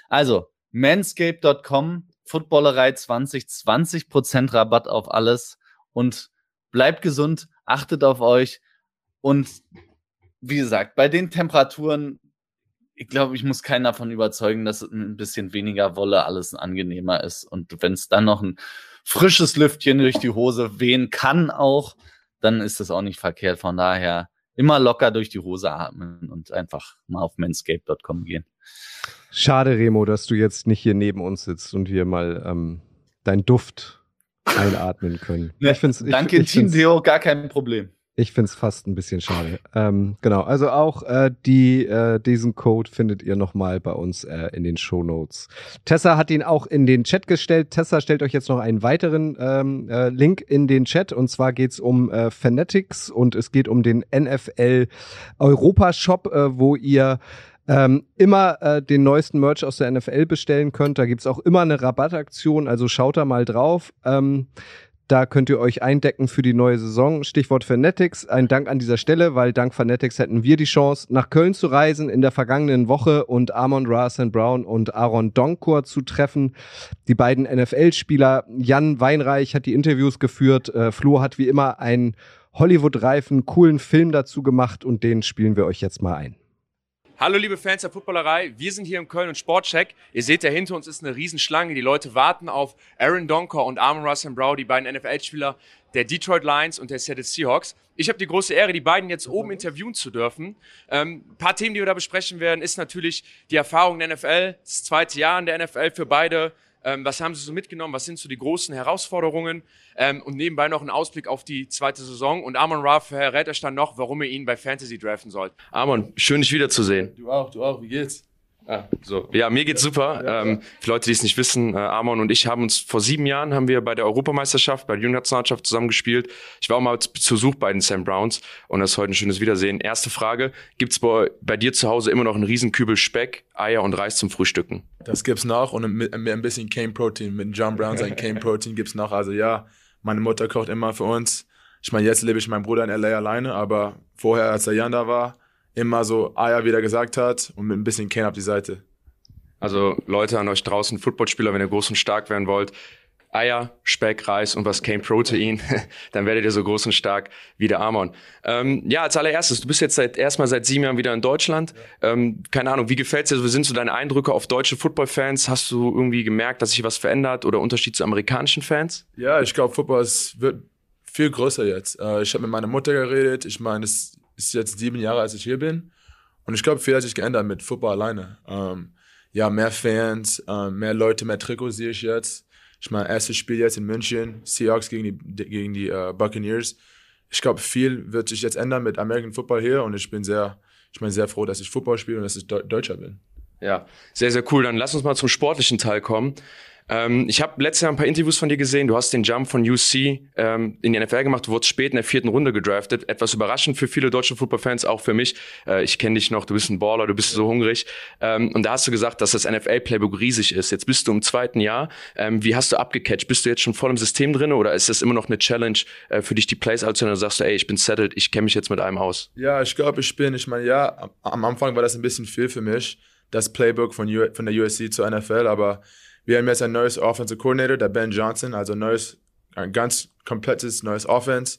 Also, manscape.com, Footballerei 20, 20% Rabatt auf alles und bleibt gesund, achtet auf euch und wie gesagt, bei den Temperaturen ich glaube, ich muss keinen davon überzeugen, dass ein bisschen weniger Wolle alles angenehmer ist. Und wenn es dann noch ein frisches Lüftchen durch die Hose wehen kann auch, dann ist das auch nicht verkehrt. Von daher immer locker durch die Hose atmen und einfach mal auf manscape.com gehen. Schade, Remo, dass du jetzt nicht hier neben uns sitzt und wir mal ähm, deinen Duft einatmen können. ich find's, ich, Danke, ich, Team Deo, gar kein Problem. Ich finde es fast ein bisschen schade. Ähm, genau, also auch äh, die, äh, diesen Code findet ihr nochmal bei uns äh, in den Show Notes. Tessa hat ihn auch in den Chat gestellt. Tessa stellt euch jetzt noch einen weiteren ähm, äh, Link in den Chat und zwar geht's um äh, Fanatics und es geht um den NFL Europa Shop, äh, wo ihr ähm, immer äh, den neuesten Merch aus der NFL bestellen könnt. Da gibt's auch immer eine Rabattaktion, also schaut da mal drauf. Ähm, da könnt ihr euch eindecken für die neue Saison. Stichwort Fanatics. Ein Dank an dieser Stelle, weil dank Fanatics hätten wir die Chance, nach Köln zu reisen in der vergangenen Woche und Amon Ra St. Brown und Aaron Donkor zu treffen. Die beiden NFL-Spieler. Jan Weinreich hat die Interviews geführt. Äh, Flo hat wie immer einen Hollywood-reifen, coolen Film dazu gemacht und den spielen wir euch jetzt mal ein. Hallo liebe Fans der Footballerei, wir sind hier im Köln und Sportcheck. Ihr seht, da hinter uns ist eine Riesenschlange. Die Leute warten auf Aaron Donker und Armin Russell Brown, die beiden NFL-Spieler der Detroit Lions und der Seattle Seahawks. Ich habe die große Ehre, die beiden jetzt oben interviewen zu dürfen. Ähm, ein paar Themen, die wir da besprechen werden, ist natürlich die Erfahrung der NFL, das zweite Jahr in der NFL für beide. Ähm, was haben Sie so mitgenommen? Was sind so die großen Herausforderungen? Ähm, und nebenbei noch ein Ausblick auf die zweite Saison. Und Amon Ra verrät euch dann noch, warum ihr ihn bei Fantasy draften sollt. Amon, schön dich wiederzusehen. Du auch, du auch. Wie geht's? Ah, so. Ja, mir geht's super. Ja, ähm, für Leute, die es nicht wissen, äh, Amon und ich haben uns vor sieben Jahren haben wir bei der Europameisterschaft, bei der Jugendnationalschaft zusammen gespielt. Ich war auch mal zu Besuch bei den Sam Browns und das ist heute ein schönes Wiedersehen. Erste Frage, gibt's bei, bei dir zu Hause immer noch einen Riesenkübel Speck, Eier und Reis zum Frühstücken? Das gibt's noch und mit ein bisschen Cane Protein, mit John Brown sein Cane Protein gibt's noch. Also ja, meine Mutter kocht immer für uns. Ich meine, jetzt lebe ich mit meinem Bruder in LA alleine, aber vorher, als der Jan da war, immer so Eier, wie er gesagt hat, und mit ein bisschen Cane auf die Seite. Also Leute an euch draußen, Footballspieler, wenn ihr groß und stark werden wollt, Eier, Speck, Reis und was Cane Protein, dann werdet ihr so groß und stark wie der Amon. Ähm, ja, als allererstes, du bist jetzt seit erstmal seit sieben Jahren wieder in Deutschland. Ähm, keine Ahnung, wie gefällt's dir? Wie sind so deine Eindrücke auf deutsche Footballfans? Hast du irgendwie gemerkt, dass sich was verändert oder Unterschied zu amerikanischen Fans? Ja, ich glaube, Football ist, wird viel größer jetzt. Äh, ich habe mit meiner Mutter geredet. Ich meine, es ist jetzt sieben Jahre, als ich hier bin. Und ich glaube, viel hat sich geändert mit Football alleine. Ähm, ja, mehr Fans, äh, mehr Leute, mehr Trikots sehe ich jetzt. Ich meine, erstes Spiel jetzt in München, Seahawks gegen die, gegen die uh, Buccaneers. Ich glaube, viel wird sich jetzt ändern mit American Football hier und ich bin sehr, ich bin sehr froh, dass ich Football spiele und dass ich Deutscher bin. Ja, sehr, sehr cool. Dann lass uns mal zum sportlichen Teil kommen. Ähm, ich habe letztes Jahr ein paar Interviews von dir gesehen. Du hast den Jump von UC ähm, in die NFL gemacht. Du wurdest spät in der vierten Runde gedraftet. Etwas überraschend für viele deutsche Footballfans, auch für mich. Äh, ich kenne dich noch, du bist ein Baller, du bist so hungrig. Ähm, und da hast du gesagt, dass das NFL-Playbook riesig ist. Jetzt bist du im zweiten Jahr. Ähm, wie hast du abgecatcht? Bist du jetzt schon voll im System drin oder ist das immer noch eine Challenge äh, für dich, die Plays anzunehmen? Oder sagst du, ey, ich bin settled, ich kenne mich jetzt mit einem aus? Ja, ich glaube, ich bin, ich meine, ja, am, am Anfang war das ein bisschen viel für mich, das Playbook von, U von der USC zur NFL, aber wir haben jetzt ein neues Offensive Coordinator, der Ben Johnson, also neues, ein ganz komplettes neues Offense.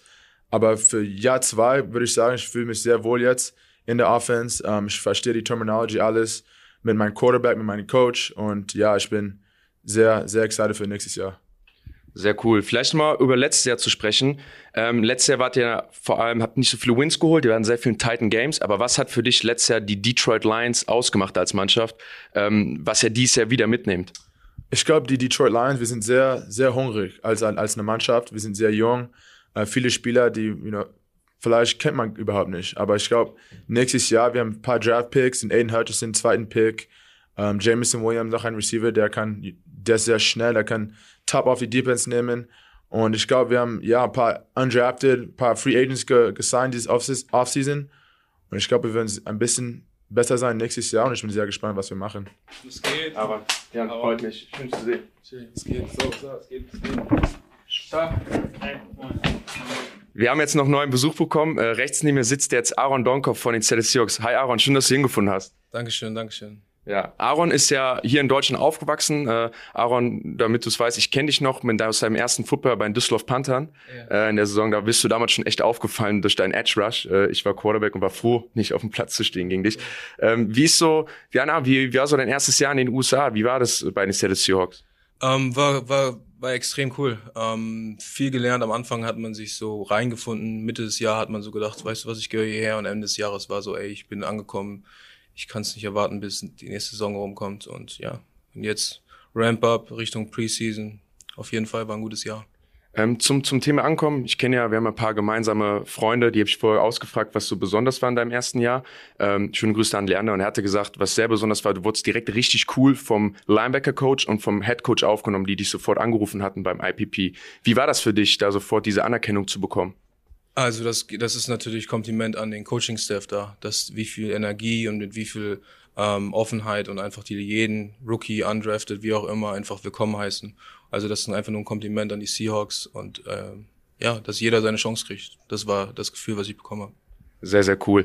Aber für Jahr zwei würde ich sagen, ich fühle mich sehr wohl jetzt in der Offense. Ähm, ich verstehe die Terminology alles mit meinem Quarterback, mit meinem Coach und ja, ich bin sehr, sehr excited für nächstes Jahr. Sehr cool. Vielleicht mal über letztes Jahr zu sprechen. Ähm, letztes Jahr wart ihr vor allem, habt nicht so viele Wins geholt, ihr waren sehr vielen Titan Games, aber was hat für dich letztes Jahr die Detroit Lions ausgemacht als Mannschaft, ähm, was ihr dieses Jahr wieder mitnehmt? Ich glaube, die Detroit Lions, wir sind sehr, sehr hungrig als, als eine Mannschaft. Wir sind sehr jung. Äh, viele Spieler, die, you know, vielleicht kennt man überhaupt nicht. Aber ich glaube, nächstes Jahr, wir haben ein paar Draft Picks, den Aiden Hutchinson, zweiten Pick. Ähm, Jameson Williams, noch ein Receiver, der kann, der ist sehr schnell, der kann top auf die Defense nehmen. Und ich glaube, wir haben ja ein paar undrafted, ein paar Free Agents ge gesigned dieses Offseason. Und ich glaube, wir werden ein bisschen besser sein nächstes Jahr und ich bin sehr gespannt, was wir machen. Es geht. Aber, ja, Aber freut mich. Schön zu sehen. Es geht. So, so, es geht. Es geht. Wir haben jetzt noch neuen Besuch bekommen. Äh, rechts neben mir sitzt jetzt Aaron Donkov von den Celtics Seahawks. Hi Aaron, schön, dass du ihn gefunden hast. Dankeschön, Dankeschön. Ja, Aaron ist ja hier in Deutschland aufgewachsen. Äh, Aaron, damit du es weißt, ich kenne dich noch mit, aus deinem ersten Football bei den Düsseldorf Panthern ja. äh, in der Saison. Da bist du damals schon echt aufgefallen durch deinen Edge Rush. Äh, ich war Quarterback und war froh, nicht auf dem Platz zu stehen gegen dich. Ja. Ähm, wie ist so, Jana, wie, wie war so dein erstes Jahr in den USA? Wie war das bei den Seattle Seahawks? Ähm, war, war, war extrem cool. Ähm, viel gelernt. Am Anfang hat man sich so reingefunden. Mitte des Jahres hat man so gedacht, weißt du was, ich gehe hierher. Und Ende des Jahres war so, ey, ich bin angekommen ich kann es nicht erwarten, bis die nächste Saison rumkommt. Und ja, und jetzt Ramp Up Richtung Preseason. Auf jeden Fall war ein gutes Jahr. Ähm, zum, zum Thema Ankommen, ich kenne ja, wir haben ein paar gemeinsame Freunde, die habe ich vorher ausgefragt, was so besonders war in deinem ersten Jahr. Ähm, schöne Grüße an Lerner und er hatte gesagt, was sehr besonders war, du wurdest direkt richtig cool vom Linebacker-Coach und vom Head-Coach aufgenommen, die dich sofort angerufen hatten beim IPP. Wie war das für dich, da sofort diese Anerkennung zu bekommen? Also das, das ist natürlich Kompliment an den Coaching-Staff da, dass wie viel Energie und mit wie viel ähm, Offenheit und einfach die jeden Rookie, undrafted, wie auch immer, einfach willkommen heißen. Also das ist einfach nur ein Kompliment an die Seahawks und ähm, ja, dass jeder seine Chance kriegt. Das war das Gefühl, was ich bekommen habe. Sehr, sehr cool.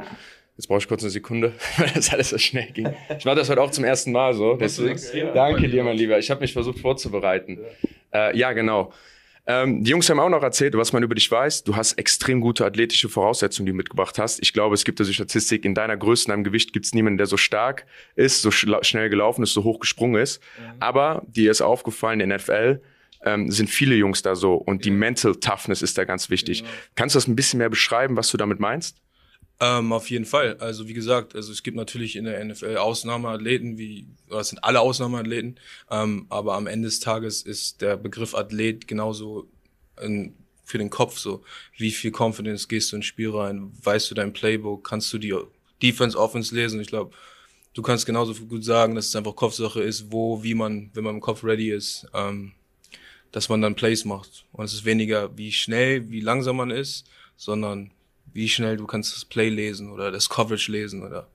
Jetzt brauche ich kurz eine Sekunde, weil das alles so schnell ging. Ich mache das heute auch zum ersten Mal so. Deswegen, danke dir, mein Lieber. Ich habe mich versucht vorzubereiten. Äh, ja, genau. Ähm, die Jungs haben auch noch erzählt, was man über dich weiß. Du hast extrem gute athletische Voraussetzungen, die du mitgebracht hast. Ich glaube, es gibt also Statistik, in deiner Größe, in deinem Gewicht gibt es niemanden, der so stark ist, so schnell gelaufen ist, so hoch gesprungen ist. Mhm. Aber dir ist aufgefallen, in der NFL ähm, sind viele Jungs da so und die Mental Toughness ist da ganz wichtig. Genau. Kannst du das ein bisschen mehr beschreiben, was du damit meinst? Ähm, auf jeden Fall. Also wie gesagt, also es gibt natürlich in der NFL Ausnahmeathleten, wie oder es sind alle Ausnahmeathleten, ähm, aber am Ende des Tages ist der Begriff Athlet genauso ein, für den Kopf so. Wie viel Confidence gehst du ins Spiel rein? Weißt du dein Playbook? Kannst du die Defense, Offense lesen? Ich glaube, du kannst genauso gut sagen, dass es einfach Kopfsache ist, wo, wie man, wenn man im Kopf ready ist, ähm, dass man dann Plays macht. Und es ist weniger, wie schnell, wie langsam man ist, sondern wie schnell du kannst das Play lesen oder das Coverage lesen oder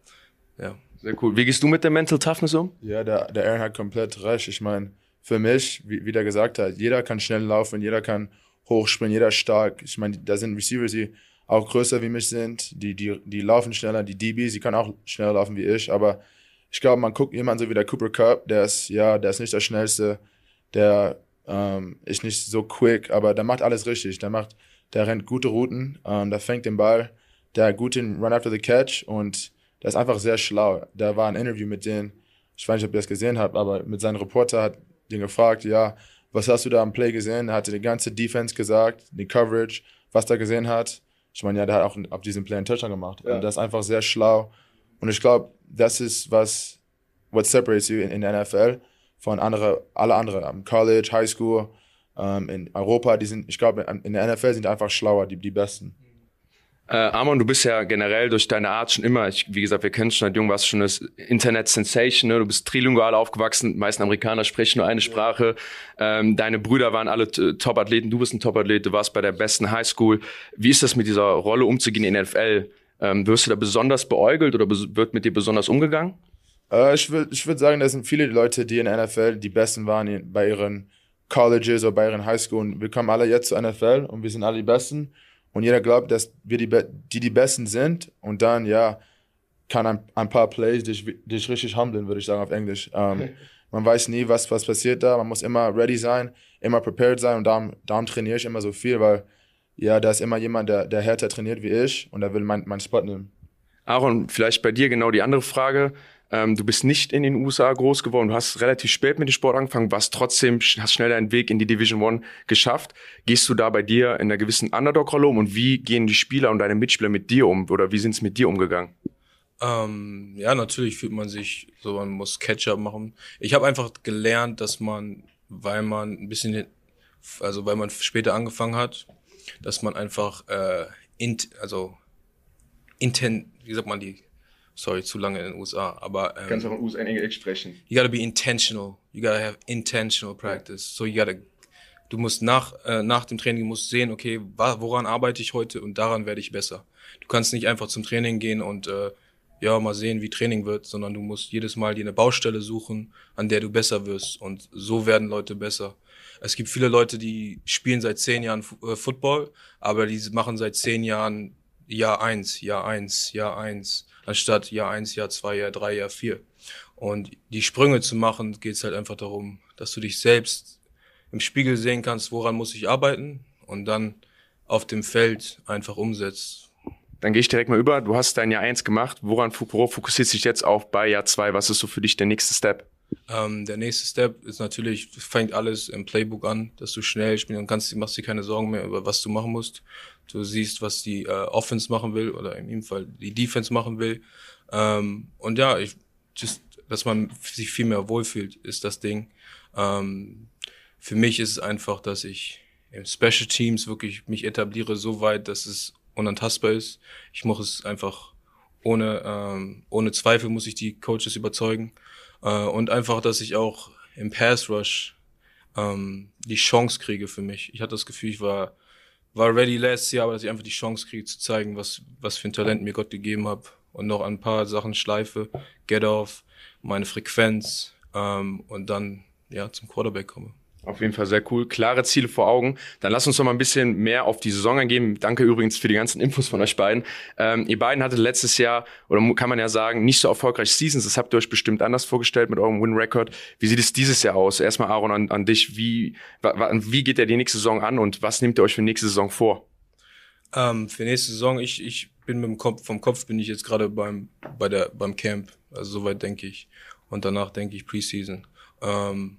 ja. Sehr cool. Wie gehst du mit der Mental Toughness um? Ja, der, der Aaron hat komplett recht. Ich meine, für mich, wie, wie der gesagt hat, jeder kann schnell laufen, jeder kann hochspringen, jeder stark. Ich meine, da sind Receivers, die auch größer wie mich sind, die, die, die laufen schneller, die DBs, die können auch schneller laufen wie ich, aber ich glaube, man guckt jemanden so wie der Cooper Cup, der ist, ja, der ist nicht der schnellste, der ähm, ist nicht so quick, aber der macht alles richtig. Der macht der rennt gute Routen, ähm, der fängt den Ball, der hat guten Run after the catch und der ist einfach sehr schlau. Da war ein Interview mit denen, ich weiß nicht, ob ihr das gesehen habt, aber mit seinem Reporter hat den gefragt, ja, was hast du da am Play gesehen? Er hatte die ganze Defense gesagt, die Coverage, was er gesehen hat. Ich meine, ja, der hat auch auf diesem Play einen Touchdown gemacht. Ja. Und das ist einfach sehr schlau. Und ich glaube, das ist was, what separates you in, in der NFL von andere, alle anderen, am College, High School, ähm, in Europa, die sind, ich glaube, in der NFL sind einfach schlauer, die, die Besten. Äh, Amon, du bist ja generell durch deine Art schon immer, ich, wie gesagt, wir kennen schon seit jung, warst schon das Internet-Sensation, ne? du bist trilingual aufgewachsen, die meisten Amerikaner sprechen nur eine Sprache, ähm, deine Brüder waren alle Top-Athleten, du bist ein Top-Athlet, du warst bei der besten Highschool. Wie ist das mit dieser Rolle umzugehen in der NFL? Ähm, wirst du da besonders beäugelt oder wird mit dir besonders umgegangen? Äh, ich würde ich würd sagen, das sind viele Leute, die in der NFL die Besten waren bei ihren Colleges oder bei ihren Highschools. Wir kommen alle jetzt zur NFL und wir sind alle die Besten. Und jeder glaubt, dass wir die, die, die Besten sind. Und dann, ja, kann ein, ein paar Plays dich, dich richtig handeln, würde ich sagen auf Englisch. Ähm, man weiß nie, was, was passiert da. Man muss immer ready sein, immer prepared sein. Und darum, darum trainiere ich immer so viel, weil ja, da ist immer jemand, der, der härter trainiert wie ich und der will meinen mein Spot nehmen. Aaron, vielleicht bei dir genau die andere Frage. Ähm, du bist nicht in den USA groß geworden. Du hast relativ spät mit dem Sport angefangen, warst trotzdem, hast schnell deinen Weg in die Division One geschafft. Gehst du da bei dir in einer gewissen Underdog-Rolle um und wie gehen die Spieler und deine Mitspieler mit dir um oder wie sind es mit dir umgegangen? Ähm, ja, natürlich fühlt man sich so, man muss Catch-up machen. Ich habe einfach gelernt, dass man, weil man ein bisschen, also weil man später angefangen hat, dass man einfach, äh, int, also inten, wie sagt man die sorry, zu lange in den USA, aber ähm, kannst auch in USA in Englisch sprechen. You gotta be intentional. You gotta have intentional practice. So you gotta, du musst nach äh, nach dem Training musst sehen, okay, woran arbeite ich heute und daran werde ich besser. Du kannst nicht einfach zum Training gehen und äh, ja mal sehen, wie Training wird, sondern du musst jedes Mal dir eine Baustelle suchen, an der du besser wirst und so werden Leute besser. Es gibt viele Leute, die spielen seit zehn Jahren äh, Football, aber die machen seit zehn Jahren Jahr eins, Jahr eins, Jahr eins anstatt Jahr eins, Jahr zwei, Jahr drei, Jahr vier. Und die Sprünge zu machen, geht es halt einfach darum, dass du dich selbst im Spiegel sehen kannst, woran muss ich arbeiten und dann auf dem Feld einfach umsetzt. Dann gehe ich direkt mal über. Du hast dein Jahr eins gemacht. Woran fokussierst du dich jetzt auf bei Jahr zwei? Was ist so für dich der nächste Step? Ähm, der nächste Step ist natürlich, fängt alles im Playbook an, dass du schnell spielen kannst, machst dir keine Sorgen mehr über was du machen musst. Du siehst, was die äh, Offense machen will oder in dem Fall die Defense machen will. Ähm, und ja, ich, just, dass man sich viel mehr wohlfühlt, ist das Ding. Ähm, für mich ist es einfach, dass ich im Special Teams wirklich mich etabliere so weit, dass es unantastbar ist. Ich muss es einfach ohne, ähm, ohne Zweifel muss ich die Coaches überzeugen. Äh, und einfach, dass ich auch im Pass Rush ähm, die Chance kriege für mich. Ich hatte das Gefühl, ich war, war ready last Jahr, aber dass ich einfach die Chance kriege zu zeigen, was, was für ein Talent mir Gott gegeben hat. Und noch ein paar Sachen schleife, Get Off, meine Frequenz ähm, und dann ja zum Quarterback komme. Auf jeden Fall sehr cool. Klare Ziele vor Augen. Dann lass uns noch mal ein bisschen mehr auf die Saison eingehen. Danke übrigens für die ganzen Infos von euch beiden. Ähm, ihr beiden hattet letztes Jahr, oder kann man ja sagen, nicht so erfolgreich Seasons. Das habt ihr euch bestimmt anders vorgestellt mit eurem Win-Record. Wie sieht es dieses Jahr aus? Erstmal Aaron an, an dich. Wie, wie geht ihr die nächste Saison an und was nehmt ihr euch für nächste Saison vor? Ähm, für nächste Saison, ich, ich bin mit dem Kopf, vom Kopf bin ich jetzt gerade beim, bei beim Camp. Also soweit denke ich. Und danach denke ich Preseason. Ähm,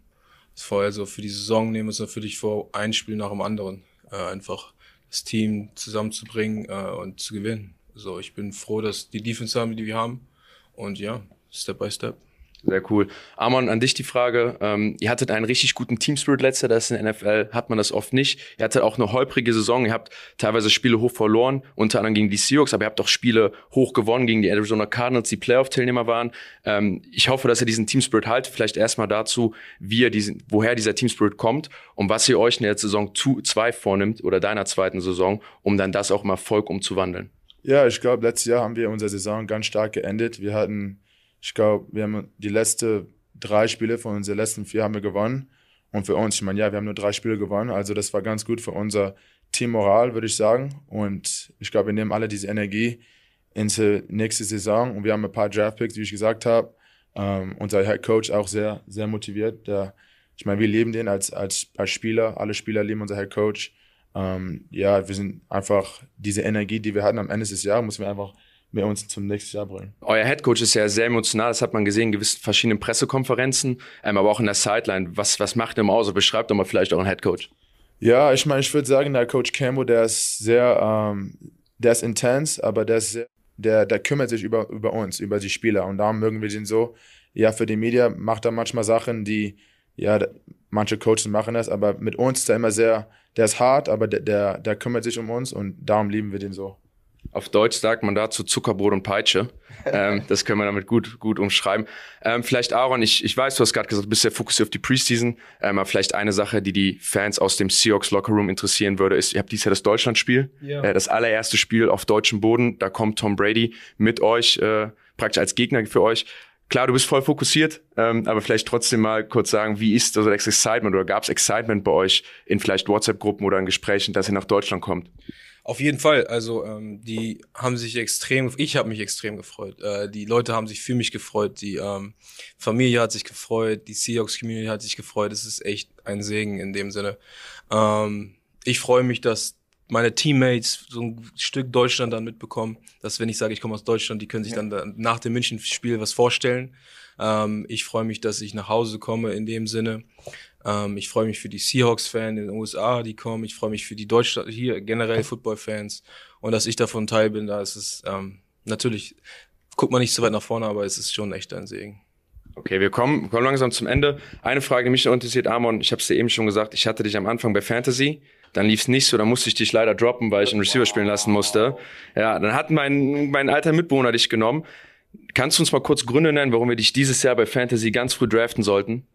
vorher so für die Saison nehmen wir es natürlich vor, ein Spiel nach dem anderen. Äh, einfach das Team zusammenzubringen äh, und zu gewinnen. So, ich bin froh, dass die Defense haben, die wir haben. Und ja, Step by Step. Sehr cool. Amon, an dich die Frage. Ähm, ihr hattet einen richtig guten Team-Spirit letzter, das in der NFL hat man das oft nicht. Ihr hattet auch eine holprige Saison. Ihr habt teilweise Spiele hoch verloren, unter anderem gegen die Seahawks, aber ihr habt auch Spiele hoch gewonnen gegen die Arizona Cardinals, die Playoff-Teilnehmer waren. Ähm, ich hoffe, dass ihr diesen Team-Spirit haltet. Vielleicht erstmal dazu, wie ihr diesen, woher dieser Team-Spirit kommt und was ihr euch in der Saison 2 vornimmt oder deiner zweiten Saison, um dann das auch im Erfolg umzuwandeln. Ja, ich glaube, letztes Jahr haben wir unsere Saison ganz stark geendet. Wir hatten ich glaube, wir haben die letzten drei Spiele von unseren letzten vier haben wir gewonnen. Und für uns, ich meine, ja, wir haben nur drei Spiele gewonnen. Also das war ganz gut für unser Teammoral, würde ich sagen. Und ich glaube, wir nehmen alle diese Energie into nächste Saison. Und wir haben ein paar Draftpicks, wie ich gesagt habe. Ähm, unser Head Coach auch sehr, sehr motiviert. Der, ich meine, wir lieben den als, als, als Spieler. Alle Spieler lieben unser Head Coach. Ähm, ja, wir sind einfach diese Energie, die wir hatten am Ende des Jahres, müssen wir einfach wir uns zum nächsten Jahr bringen. Euer Headcoach ist ja sehr emotional, das hat man gesehen in gewissen verschiedenen Pressekonferenzen, ähm, aber auch in der Sideline. Was, was macht ihr im Außer? Beschreibt doch mal vielleicht euren Headcoach. Ja, ich meine, ich würde sagen, der Coach Campbell, der ist sehr, ähm, der ist intens, aber der ist sehr, der, der kümmert sich über, über uns, über die Spieler. Und darum mögen wir ihn so. Ja, für die Media macht er manchmal Sachen, die, ja, manche Coaches machen das, aber mit uns ist er immer sehr, der ist hart, aber der, der, der kümmert sich um uns und darum lieben wir den so. Auf Deutsch sagt man dazu Zuckerbrot und Peitsche. ähm, das können wir damit gut, gut umschreiben. Ähm, vielleicht Aaron, ich, ich weiß, du hast gerade gesagt, du bist sehr fokussiert auf die Preseason. Ähm, aber vielleicht eine Sache, die die Fans aus dem Seahawks Lockerroom interessieren würde, ist, ihr habt dieses Jahr das Deutschlandspiel. Ja. Äh, das allererste Spiel auf deutschem Boden. Da kommt Tom Brady mit euch, äh, praktisch als Gegner für euch. Klar, du bist voll fokussiert, ähm, aber vielleicht trotzdem mal kurz sagen, wie ist also das Excitement oder gab es Excitement bei euch in vielleicht WhatsApp-Gruppen oder in Gesprächen, dass ihr nach Deutschland kommt? Auf jeden Fall. Also ähm, die haben sich extrem, ich habe mich extrem gefreut. Äh, die Leute haben sich für mich gefreut. Die ähm, Familie hat sich gefreut. Die Seahawks Community hat sich gefreut. Es ist echt ein Segen in dem Sinne. Ähm, ich freue mich, dass meine Teammates so ein Stück Deutschland dann mitbekommen, dass wenn ich sage, ich komme aus Deutschland, die können sich dann da nach dem München-Spiel was vorstellen. Ähm, ich freue mich, dass ich nach Hause komme in dem Sinne. Ähm, ich freue mich für die Seahawks-Fans in den USA, die kommen. Ich freue mich für die Deutschland hier generell Football-Fans und dass ich davon Teil bin. Da ist es ähm, natürlich guckt man nicht so weit nach vorne, aber es ist schon echt ein Segen. Okay, wir kommen, kommen langsam zum Ende. Eine Frage, die mich noch interessiert, Amon, ich habe es dir eben schon gesagt, ich hatte dich am Anfang bei Fantasy, dann lief es nicht so, dann musste ich dich leider droppen, weil ich einen Receiver spielen lassen musste. Ja, dann hat mein, mein alter Mitbewohner dich genommen. Kannst du uns mal kurz Gründe nennen, warum wir dich dieses Jahr bei Fantasy ganz früh draften sollten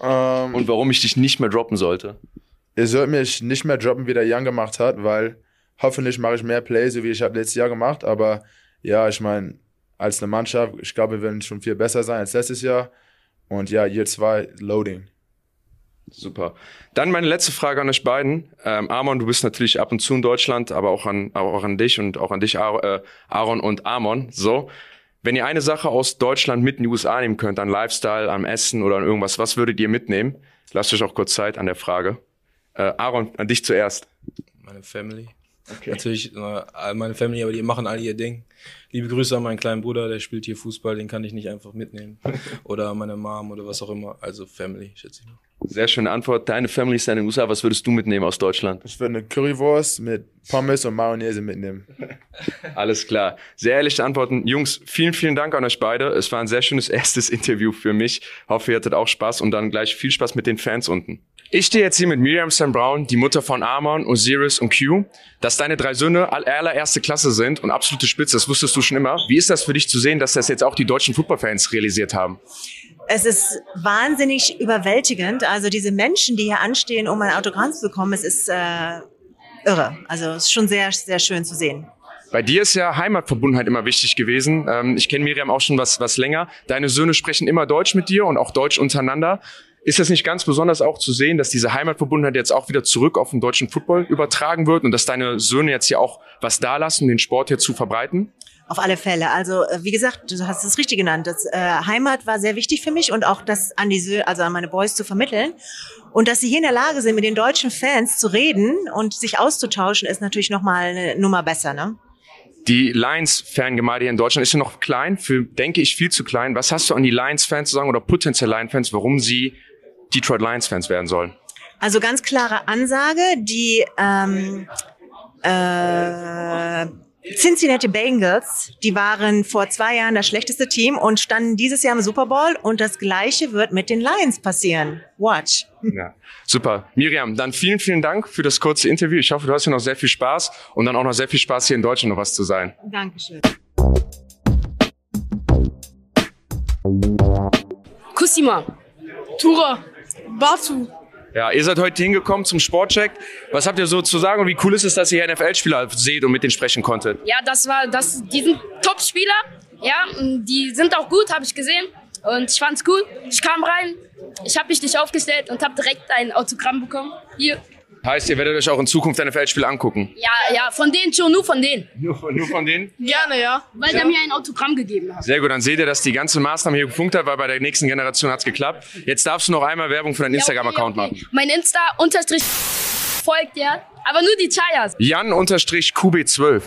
Ähm, und warum ich dich nicht mehr droppen sollte? ihr sollt mich nicht mehr droppen, wie der Jan gemacht hat, weil hoffentlich mache ich mehr Plays, so wie ich habe letztes Jahr gemacht. Aber ja, ich meine, als eine Mannschaft, ich glaube, wir werden schon viel besser sein als letztes Jahr. Und ja, Year 2, Loading. Super. Dann meine letzte Frage an euch beiden. Ähm, Amon, du bist natürlich ab und zu in Deutschland, aber auch an, auch an dich und auch an dich, Aaron, äh, Aaron und Amon. So, wenn ihr eine Sache aus Deutschland mit in die USA nehmen könnt, an Lifestyle, am Essen oder an irgendwas, was würdet ihr mitnehmen? Lasst euch auch kurz Zeit an der Frage. Äh, Aaron, an dich zuerst. Meine Family. Natürlich äh, meine Family, aber die machen alle ihr Ding. Liebe Grüße an meinen kleinen Bruder, der spielt hier Fußball, den kann ich nicht einfach mitnehmen. Oder meine Mom oder was auch immer. Also Family, schätze ich mal. Sehr schöne Antwort. Deine Family ist in den USA. Was würdest du mitnehmen aus Deutschland? Ich würde eine Currywurst mit Pommes und Mayonnaise mitnehmen. Alles klar. Sehr ehrliche Antworten. Jungs, vielen, vielen Dank an euch beide. Es war ein sehr schönes erstes Interview für mich. Hoffe, ihr hattet auch Spaß und dann gleich viel Spaß mit den Fans unten. Ich stehe jetzt hier mit Miriam Sam Brown, die Mutter von Amon, Osiris und Q. Dass deine drei Söhne all- allererste Klasse sind und absolute Spitze, das wusstest du schon immer. Wie ist das für dich zu sehen, dass das jetzt auch die deutschen Footballfans realisiert haben? Es ist wahnsinnig überwältigend. Also diese Menschen, die hier anstehen, um ein Autogramm zu bekommen, es ist äh, irre. Also es ist schon sehr, sehr schön zu sehen. Bei dir ist ja Heimatverbundenheit immer wichtig gewesen. Ähm, ich kenne Miriam auch schon was, was länger. Deine Söhne sprechen immer Deutsch mit dir und auch Deutsch untereinander. Ist das nicht ganz besonders auch zu sehen, dass diese Heimatverbundenheit jetzt auch wieder zurück auf den deutschen Football übertragen wird und dass deine Söhne jetzt hier auch was dalassen, den Sport hier zu verbreiten? Auf alle Fälle. Also äh, wie gesagt, du hast es richtig genannt. Das, äh, Heimat war sehr wichtig für mich und auch das an diese, also an meine Boys zu vermitteln. Und dass sie hier in der Lage sind, mit den deutschen Fans zu reden und sich auszutauschen, ist natürlich nochmal eine Nummer besser. Ne? Die Lions-Fangemeinde hier in Deutschland ist ja noch klein, für, denke ich, viel zu klein. Was hast du an die Lions-Fans zu sagen oder potenziell Lions-Fans, warum sie Detroit Lions-Fans werden sollen? Also ganz klare Ansage, die ähm, äh, Cincinnati Bengals, die waren vor zwei Jahren das schlechteste Team und standen dieses Jahr im Super Bowl und das gleiche wird mit den Lions passieren. Watch. Ja, super. Miriam, dann vielen, vielen Dank für das kurze Interview. Ich hoffe, du hast hier noch sehr viel Spaß und dann auch noch sehr viel Spaß, hier in Deutschland noch was zu sein. Dankeschön. Kusima, Tura, Batu. Ja, ihr seid heute hingekommen zum Sportcheck. Was habt ihr so zu sagen und wie cool ist es, dass ihr hier NFL-Spieler seht und mit denen sprechen konntet? Ja, das war, das, die sind Top-Spieler. Ja, die sind auch gut, habe ich gesehen. Und ich fand's cool. Ich kam rein, ich habe mich nicht aufgestellt und habe direkt ein Autogramm bekommen. Hier. Heißt, ihr werdet euch auch in Zukunft NFL-Spiele angucken? Ja, ja, von denen schon, nur von denen. Nur von, nur von denen? Gerne, ja. Weil der mir ein Autogramm gegeben hat. Sehr gut, dann seht ihr, dass die ganze Maßnahme hier gefunkt hat, weil bei der nächsten Generation hat's geklappt. Jetzt darfst du noch einmal Werbung für deinen Ja, okay, Instagram-Account okay. machen. Mein Insta unterstrich folgt ja. Aber nur die Chayas. Jan-QB12.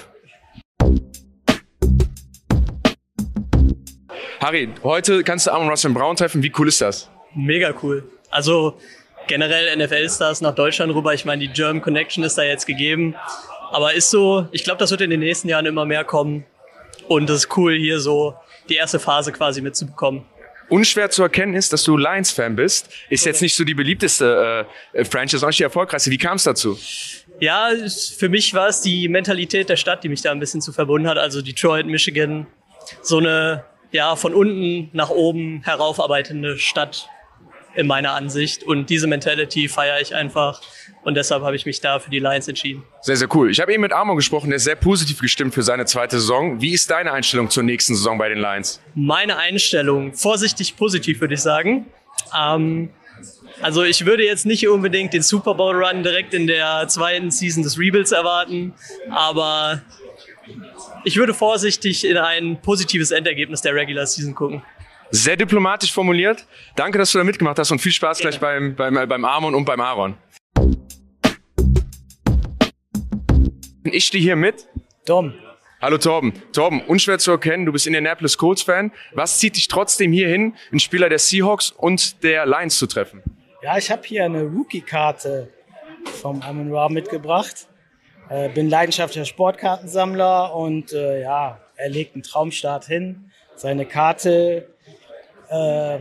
Harry, heute kannst du Amon Russell Brown treffen. Wie cool ist das? Mega cool. Also generell NFL-Stars nach Deutschland rüber. Ich meine, die German Connection ist da jetzt gegeben. Aber ist so, ich glaube, das wird in den nächsten Jahren immer mehr kommen. Und es ist cool, hier so die erste Phase quasi mitzubekommen. Unschwer zu erkennen ist, dass du Lions-Fan bist. Ist jetzt nicht so die beliebteste äh, Franchise, auch nicht die erfolgreichste. Wie kam es dazu? Ja, für mich war es die Mentalität der Stadt, die mich da ein bisschen zu verbunden hat. Also Detroit, Michigan, so eine ja von unten nach oben heraufarbeitende Stadt in meiner Ansicht. Und diese Mentality feiere ich einfach. Und deshalb habe ich mich da für die Lions entschieden. Sehr, sehr cool. Ich habe eben mit Armon gesprochen, der ist sehr positiv gestimmt für seine zweite Saison. Wie ist deine Einstellung zur nächsten Saison bei den Lions? Meine Einstellung, vorsichtig positiv würde ich sagen. Ähm, also ich würde jetzt nicht unbedingt den Super Bowl Run direkt in der zweiten Season des Rebuilds erwarten, aber ich würde vorsichtig in ein positives Endergebnis der Regular Season gucken. Sehr diplomatisch formuliert. Danke, dass du da mitgemacht hast und viel Spaß gleich beim, beim, beim Armon und beim Aaron. Ich stehe hier mit. Tom. Hallo Torben. Torben, unschwer zu erkennen, du bist Indianapolis Colts Fan. Was zieht dich trotzdem hierhin, einen Spieler der Seahawks und der Lions zu treffen? Ja, ich habe hier eine Rookie-Karte vom Amon Ra mitgebracht. Äh, bin leidenschaftlicher Sportkartensammler und äh, ja, er legt einen Traumstart hin. Seine Karte äh,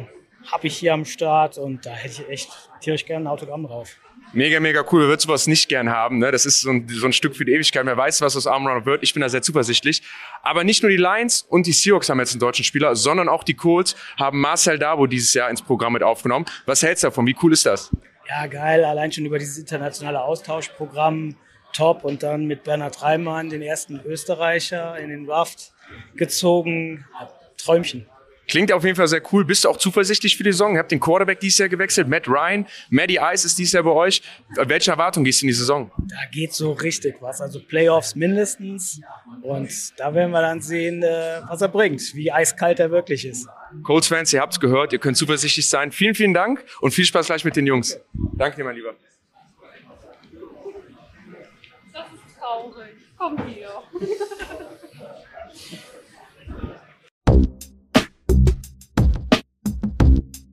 habe ich hier am Start und da hätte ich echt tierisch gerne ein Autogramm drauf. Mega, mega cool. Wer wird sowas nicht gern haben? Ne? Das ist so ein, so ein Stück für die Ewigkeit. Wer weiß, was aus Armrun wird. Ich bin da sehr zuversichtlich. Aber nicht nur die Lions und die Seahawks haben jetzt einen deutschen Spieler, sondern auch die Colts haben Marcel Dabo dieses Jahr ins Programm mit aufgenommen. Was hältst du davon? Wie cool ist das? Ja, geil. Allein schon über dieses internationale Austauschprogramm top und dann mit Bernhard Reimann, den ersten Österreicher, in den Draft gezogen. Träumchen. Klingt auf jeden Fall sehr cool. Bist du auch zuversichtlich für die Saison? Ihr habt den Quarterback dieses Jahr gewechselt, Matt Ryan. Maddie Ice ist dieses Jahr bei euch. Welche Erwartung gehst du in die Saison? Da geht so richtig was. Also Playoffs mindestens. Und da werden wir dann sehen, äh, was er bringt, wie eiskalt er wirklich ist. Colts-Fans, ihr habt's gehört, ihr könnt zuversichtlich sein. Vielen, vielen Dank und viel Spaß gleich mit den Jungs. Danke dir, mein Lieber. Das ist traurig. Komm hier.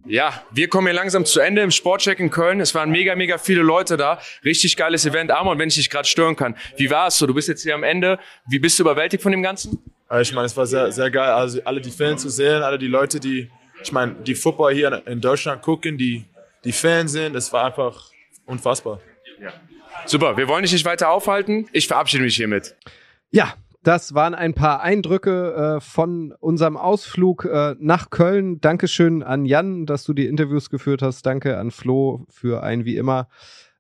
Ja, wir kommen hier langsam zu Ende im Sportcheck in Köln. Es waren mega, mega viele Leute da. Richtig geiles Event. Armon, wenn ich dich gerade stören kann. Wie war es so? Du bist jetzt hier am Ende. Wie bist du überwältigt von dem Ganzen? Ich meine, es war sehr, sehr geil, also alle die Fans zu sehen, alle die Leute, die, ich meine, die Football hier in Deutschland gucken, die, die Fans sind, das war einfach unfassbar. Super, wir wollen dich nicht weiter aufhalten. Ich verabschiede mich hiermit. Ja, das waren ein paar Eindrücke äh, von unserem Ausflug äh, nach Köln. Dankeschön an Jan, dass du die Interviews geführt hast. Danke an Flo für ein wie immer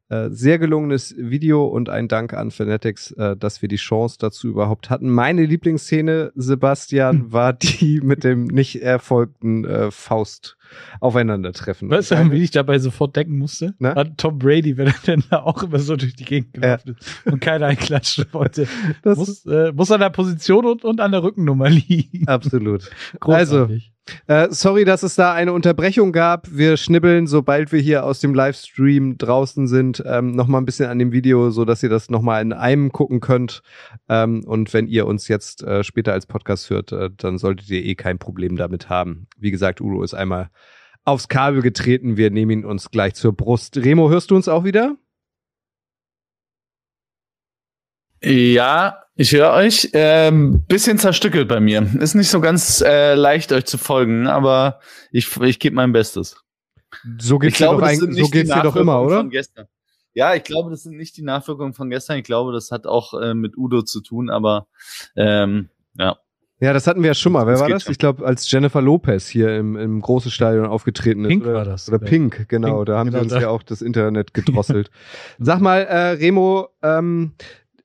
äh, sehr gelungenes Video und ein Dank an Fanatics, äh, dass wir die Chance dazu überhaupt hatten. Meine Lieblingsszene, Sebastian, war die mit dem nicht erfolgten äh, Faust aufeinandertreffen. Weißt du, wie ich dabei sofort denken musste? An Tom Brady, wenn er denn da auch immer so durch die Gegend gelaufen ist und keiner einklatschen wollte. Das- muss, äh, muss an der Position und, und an der Rückennummer liegen. Absolut. Großartig. Also, äh, sorry, dass es da eine Unterbrechung gab. Wir schnibbeln, sobald wir hier aus dem Livestream draußen sind, ähm, noch mal ein bisschen an dem Video, so dass ihr das noch mal in einem gucken könnt. Ähm, und wenn ihr uns jetzt äh, später als Podcast hört, äh, dann solltet ihr eh kein Problem damit haben. Wie gesagt, Udo ist einmal aufs Kabel getreten. Wir nehmen ihn uns gleich zur Brust. Remo, hörst du uns auch wieder? Ja, ich höre euch. Ähm, bisschen zerstückelt bei mir. Ist nicht so ganz äh, leicht, euch zu folgen, aber ich, ich gebe mein Bestes. So geht's Ich dir doch, ein, so geht's dir doch immer, oder? Ja, ich glaube, das sind nicht die Nachwirkungen von gestern. Ich glaube, das hat auch äh, mit Udo zu tun, aber ähm, ja. Ja, das hatten wir ja schon mal. Wer Das war das? schon. Ich glaube, als Jennifer Lopez hier im, im großen Stadion aufgetreten ist. Pink oder, war das, Oder oder? Pink, genau. Pink, da haben genau sie uns da. ja auch das Internet gedrosselt. Sag mal, äh, Remo, ähm,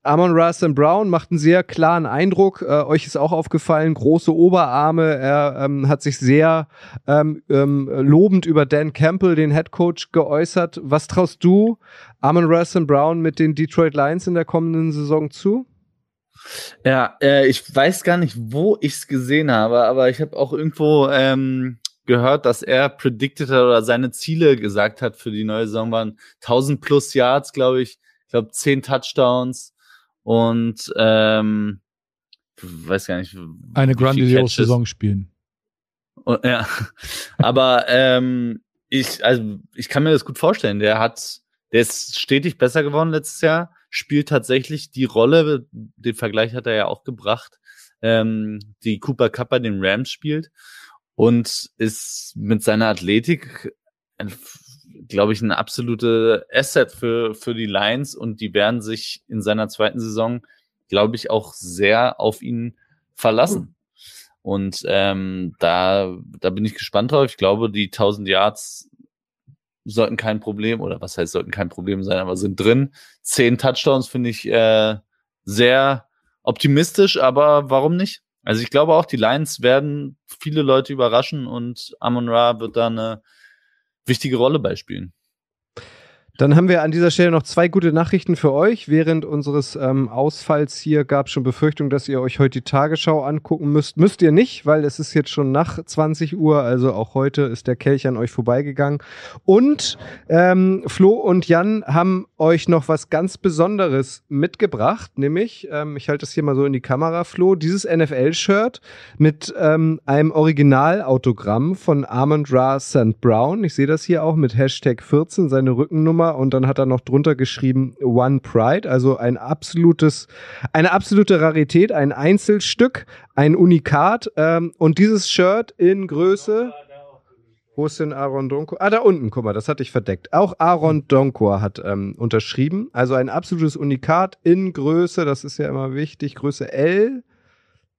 Amon Ra St. Brown macht einen sehr klaren Eindruck. Äh, euch ist auch aufgefallen, große Oberarme. Er ähm, hat sich sehr ähm, ähm, lobend über Dan Campbell, den Head Coach, geäußert. Was traust du Amon Ra St. Brown mit den Detroit Lions in der kommenden Saison zu? Ja, äh, ich weiß gar nicht, wo ich es gesehen habe, aber ich habe auch irgendwo ähm, gehört, dass er predicted hat oder seine Ziele gesagt hat für die neue Saison waren 1000 plus Yards, glaube ich. Ich glaube 10 Touchdowns und ähm, weiß gar nicht. Eine grandiose. Saison spielen. Und, ja, aber ähm, ich, also ich kann mir das gut vorstellen. Der hat, der ist stetig besser geworden letztes Jahr, spielt tatsächlich die Rolle, den Vergleich hat er ja auch gebracht, ähm, die Cooper Cup bei den Rams spielt und ist mit seiner Athletik glaube ich, ein absolute Asset für, für die Lions und die werden sich in seiner zweiten Saison, glaube ich, auch sehr auf ihn verlassen. Und ähm, da, da bin ich gespannt drauf. Ich glaube, die 1000 Yards sollten kein Problem, oder was heißt, sollten kein Problem sein, aber sind drin. Zehn Touchdowns finde ich äh, sehr optimistisch, aber warum nicht? Also ich glaube auch, die Lions werden viele Leute überraschen und Amon Ra wird da eine wichtige Rolle beispielen. Dann haben wir an dieser Stelle noch zwei gute Nachrichten für euch. Während unseres ähm, Ausfalls hier gab es schon Befürchtung, dass ihr euch heute die Tagesschau angucken müsst. Müsst ihr nicht, weil es ist jetzt schon nach 20 Uhr, also auch heute ist der Kelch an euch vorbeigegangen. Und ähm, Flo und Jan haben euch noch was ganz Besonderes mitgebracht, nämlich, ähm, ich halte das hier mal so in die Kamera, Flo, dieses NFL-Shirt mit ähm, einem Originalautogramm von Armand Ra St. Brown. Ich sehe das hier auch mit Hashtag 14, seine Rückennummer und dann hat er noch drunter geschrieben One Pride, also ein absolutes, eine absolute Rarität, ein Einzelstück, ein Unikat ähm, und dieses Shirt in Größe. Wo ist denn Aaron Donkor? Ah, da unten, guck mal, das hatte ich verdeckt. Auch Aaron Donkor hat ähm, unterschrieben. Also ein absolutes Unikat in Größe, das ist ja immer wichtig, Größe L,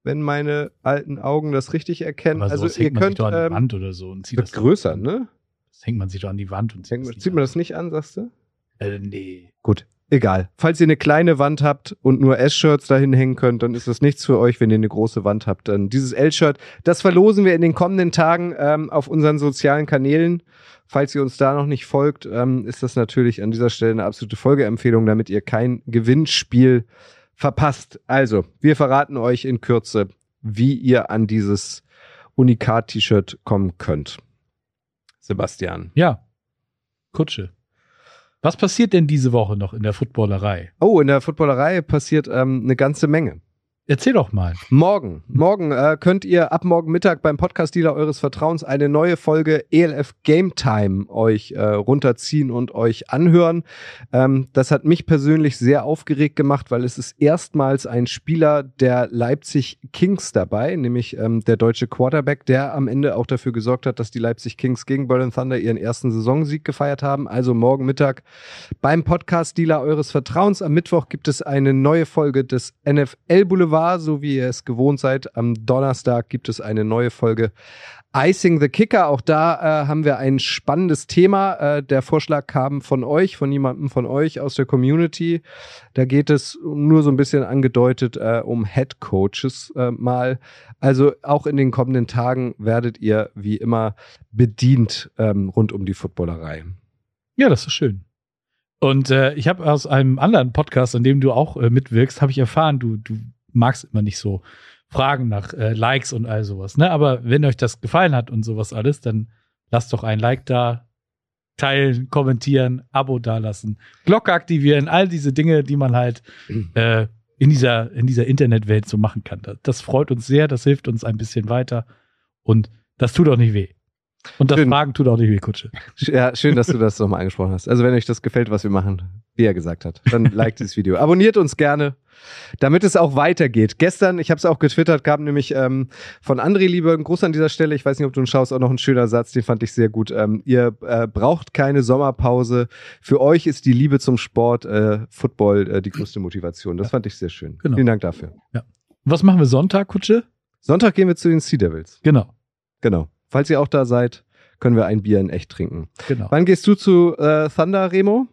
wenn meine alten Augen das richtig erkennen. Also ihr hängt man sich könnt doch an die ähm, Wand oder so und zieht wird das größer, ne? Hängt man sich doch an die Wand und zieht Zieht, zieht man das nicht an, sagst du? Äh, nee. Gut, egal. Falls ihr eine kleine Wand habt und nur S-Shirts dahin hängen könnt, dann ist das nichts für euch, wenn ihr eine große Wand habt. Dann dieses L-Shirt, das verlosen wir in den kommenden Tagen ähm, auf unseren sozialen Kanälen. Falls ihr uns da noch nicht folgt, ähm, ist das natürlich an dieser Stelle eine absolute Folgeempfehlung, damit ihr kein Gewinnspiel verpasst. Also, wir verraten euch in Kürze, wie ihr an dieses Unikat-T-Shirt kommen könnt. Sebastian. Ja. Kutsche. Was passiert denn diese Woche noch in der Footballerei? Oh, in der Footballerei passiert ähm, eine ganze Menge. Erzähl doch mal. Morgen, morgen äh, könnt ihr ab morgen Mittag beim Podcast-Dealer eures Vertrauens eine neue Folge ELF Game Time euch äh, runterziehen und euch anhören. Ähm, das hat mich persönlich sehr aufgeregt gemacht, weil es ist erstmals ein Spieler der Leipzig Kings dabei, nämlich ähm, der deutsche Quarterback, der am Ende auch dafür gesorgt hat, dass die Leipzig Kings gegen Berlin Thunder ihren ersten Saisonsieg gefeiert haben. Also morgen Mittag beim Podcast-Dealer eures Vertrauens. Am Mittwoch gibt es eine neue Folge des NFL Boulevard, so wie ihr es gewohnt seid. Am Donnerstag gibt es eine neue Folge Icing the Kicker. Auch da äh, haben wir ein spannendes Thema. Äh, der Vorschlag kam von euch, von jemandem von euch aus der Community. Da geht es nur so ein bisschen angedeutet äh, um Head Coaches äh, mal. Also auch in den kommenden Tagen werdet ihr wie immer bedient ähm, rund um die Footballerei. Ja, das ist schön. Und äh, ich habe aus einem anderen Podcast, an dem du auch äh, mitwirkst, habe ich erfahren, du, du magst immer nicht so Fragen nach äh, Likes und all sowas. Ne? Aber wenn euch das gefallen hat und sowas alles, dann lasst doch ein Like da, teilen, kommentieren, Abo dalassen, Glocke aktivieren, all diese Dinge, die man halt äh, in dieser, in dieser Internetwelt so machen kann. Das, das freut uns sehr, das hilft uns ein bisschen weiter und das tut auch nicht weh. Und das Schön. Fragen tut auch nicht weh, Kutsche. Ja, schön, dass du das nochmal angesprochen hast. Also wenn euch das gefällt, was wir machen, wie er gesagt hat, dann liked dieses Video. Abonniert uns gerne, damit es auch weitergeht. Gestern, ich habe es auch getwittert, gab nämlich ähm, von André Liebe einen Gruß an dieser Stelle. Ich weiß nicht, ob du ihn schaust, auch noch ein schöner Satz, den fand ich sehr gut. Ähm, ihr äh, braucht keine Sommerpause. Für euch ist die Liebe zum Sport, äh, Football, äh, die größte Motivation. Das fand ich sehr schön. Genau. Vielen Dank dafür. Ja. Was machen wir Sonntag, Kutsche? Sonntag gehen wir zu den Sea Devils. Genau. Genau. Falls ihr auch da seid, können wir ein Bier in echt trinken. Genau. Wann gehst du zu äh, Thunder, Remo?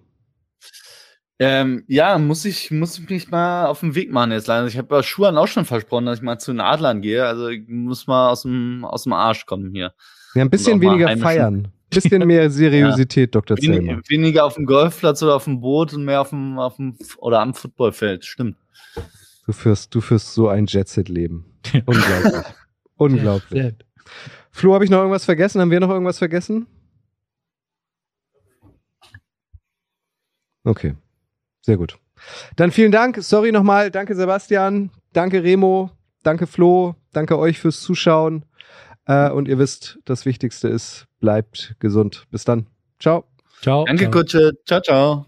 Ähm, ja, muss ich, muss ich mich mal auf den Weg machen jetzt leider. Ich habe bei Schuhan auch schon versprochen, dass ich mal zu den Adlern gehe. Also ich muss mal aus dem, aus dem Arsch kommen hier. Ja, ein bisschen weniger feiern. Bisschen mehr Seriosität, Dr. Wenig, Zellmer. weniger auf dem Golfplatz oder auf dem Boot und mehr auf dem, auf dem oder am Footballfeld. Stimmt. Du führst, du führst so ein Jet-Set-Leben. Unglaublich. Unglaublich. Flo, habe ich noch irgendwas vergessen? Haben wir noch irgendwas vergessen? Okay. Sehr gut. Dann vielen Dank. Sorry nochmal. Danke, Sebastian. Danke, Remo. Danke, Flo. Danke euch fürs Zuschauen. Äh, und ihr wisst, das Wichtigste ist, bleibt gesund. Bis dann. Ciao. Ciao. Danke, ciao. Kutsche. Ciao, ciao.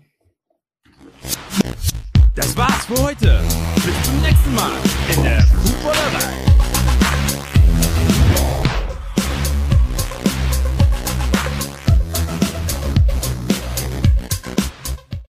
Das war's für heute. Bis zum nächsten Mal in der Fußballerei.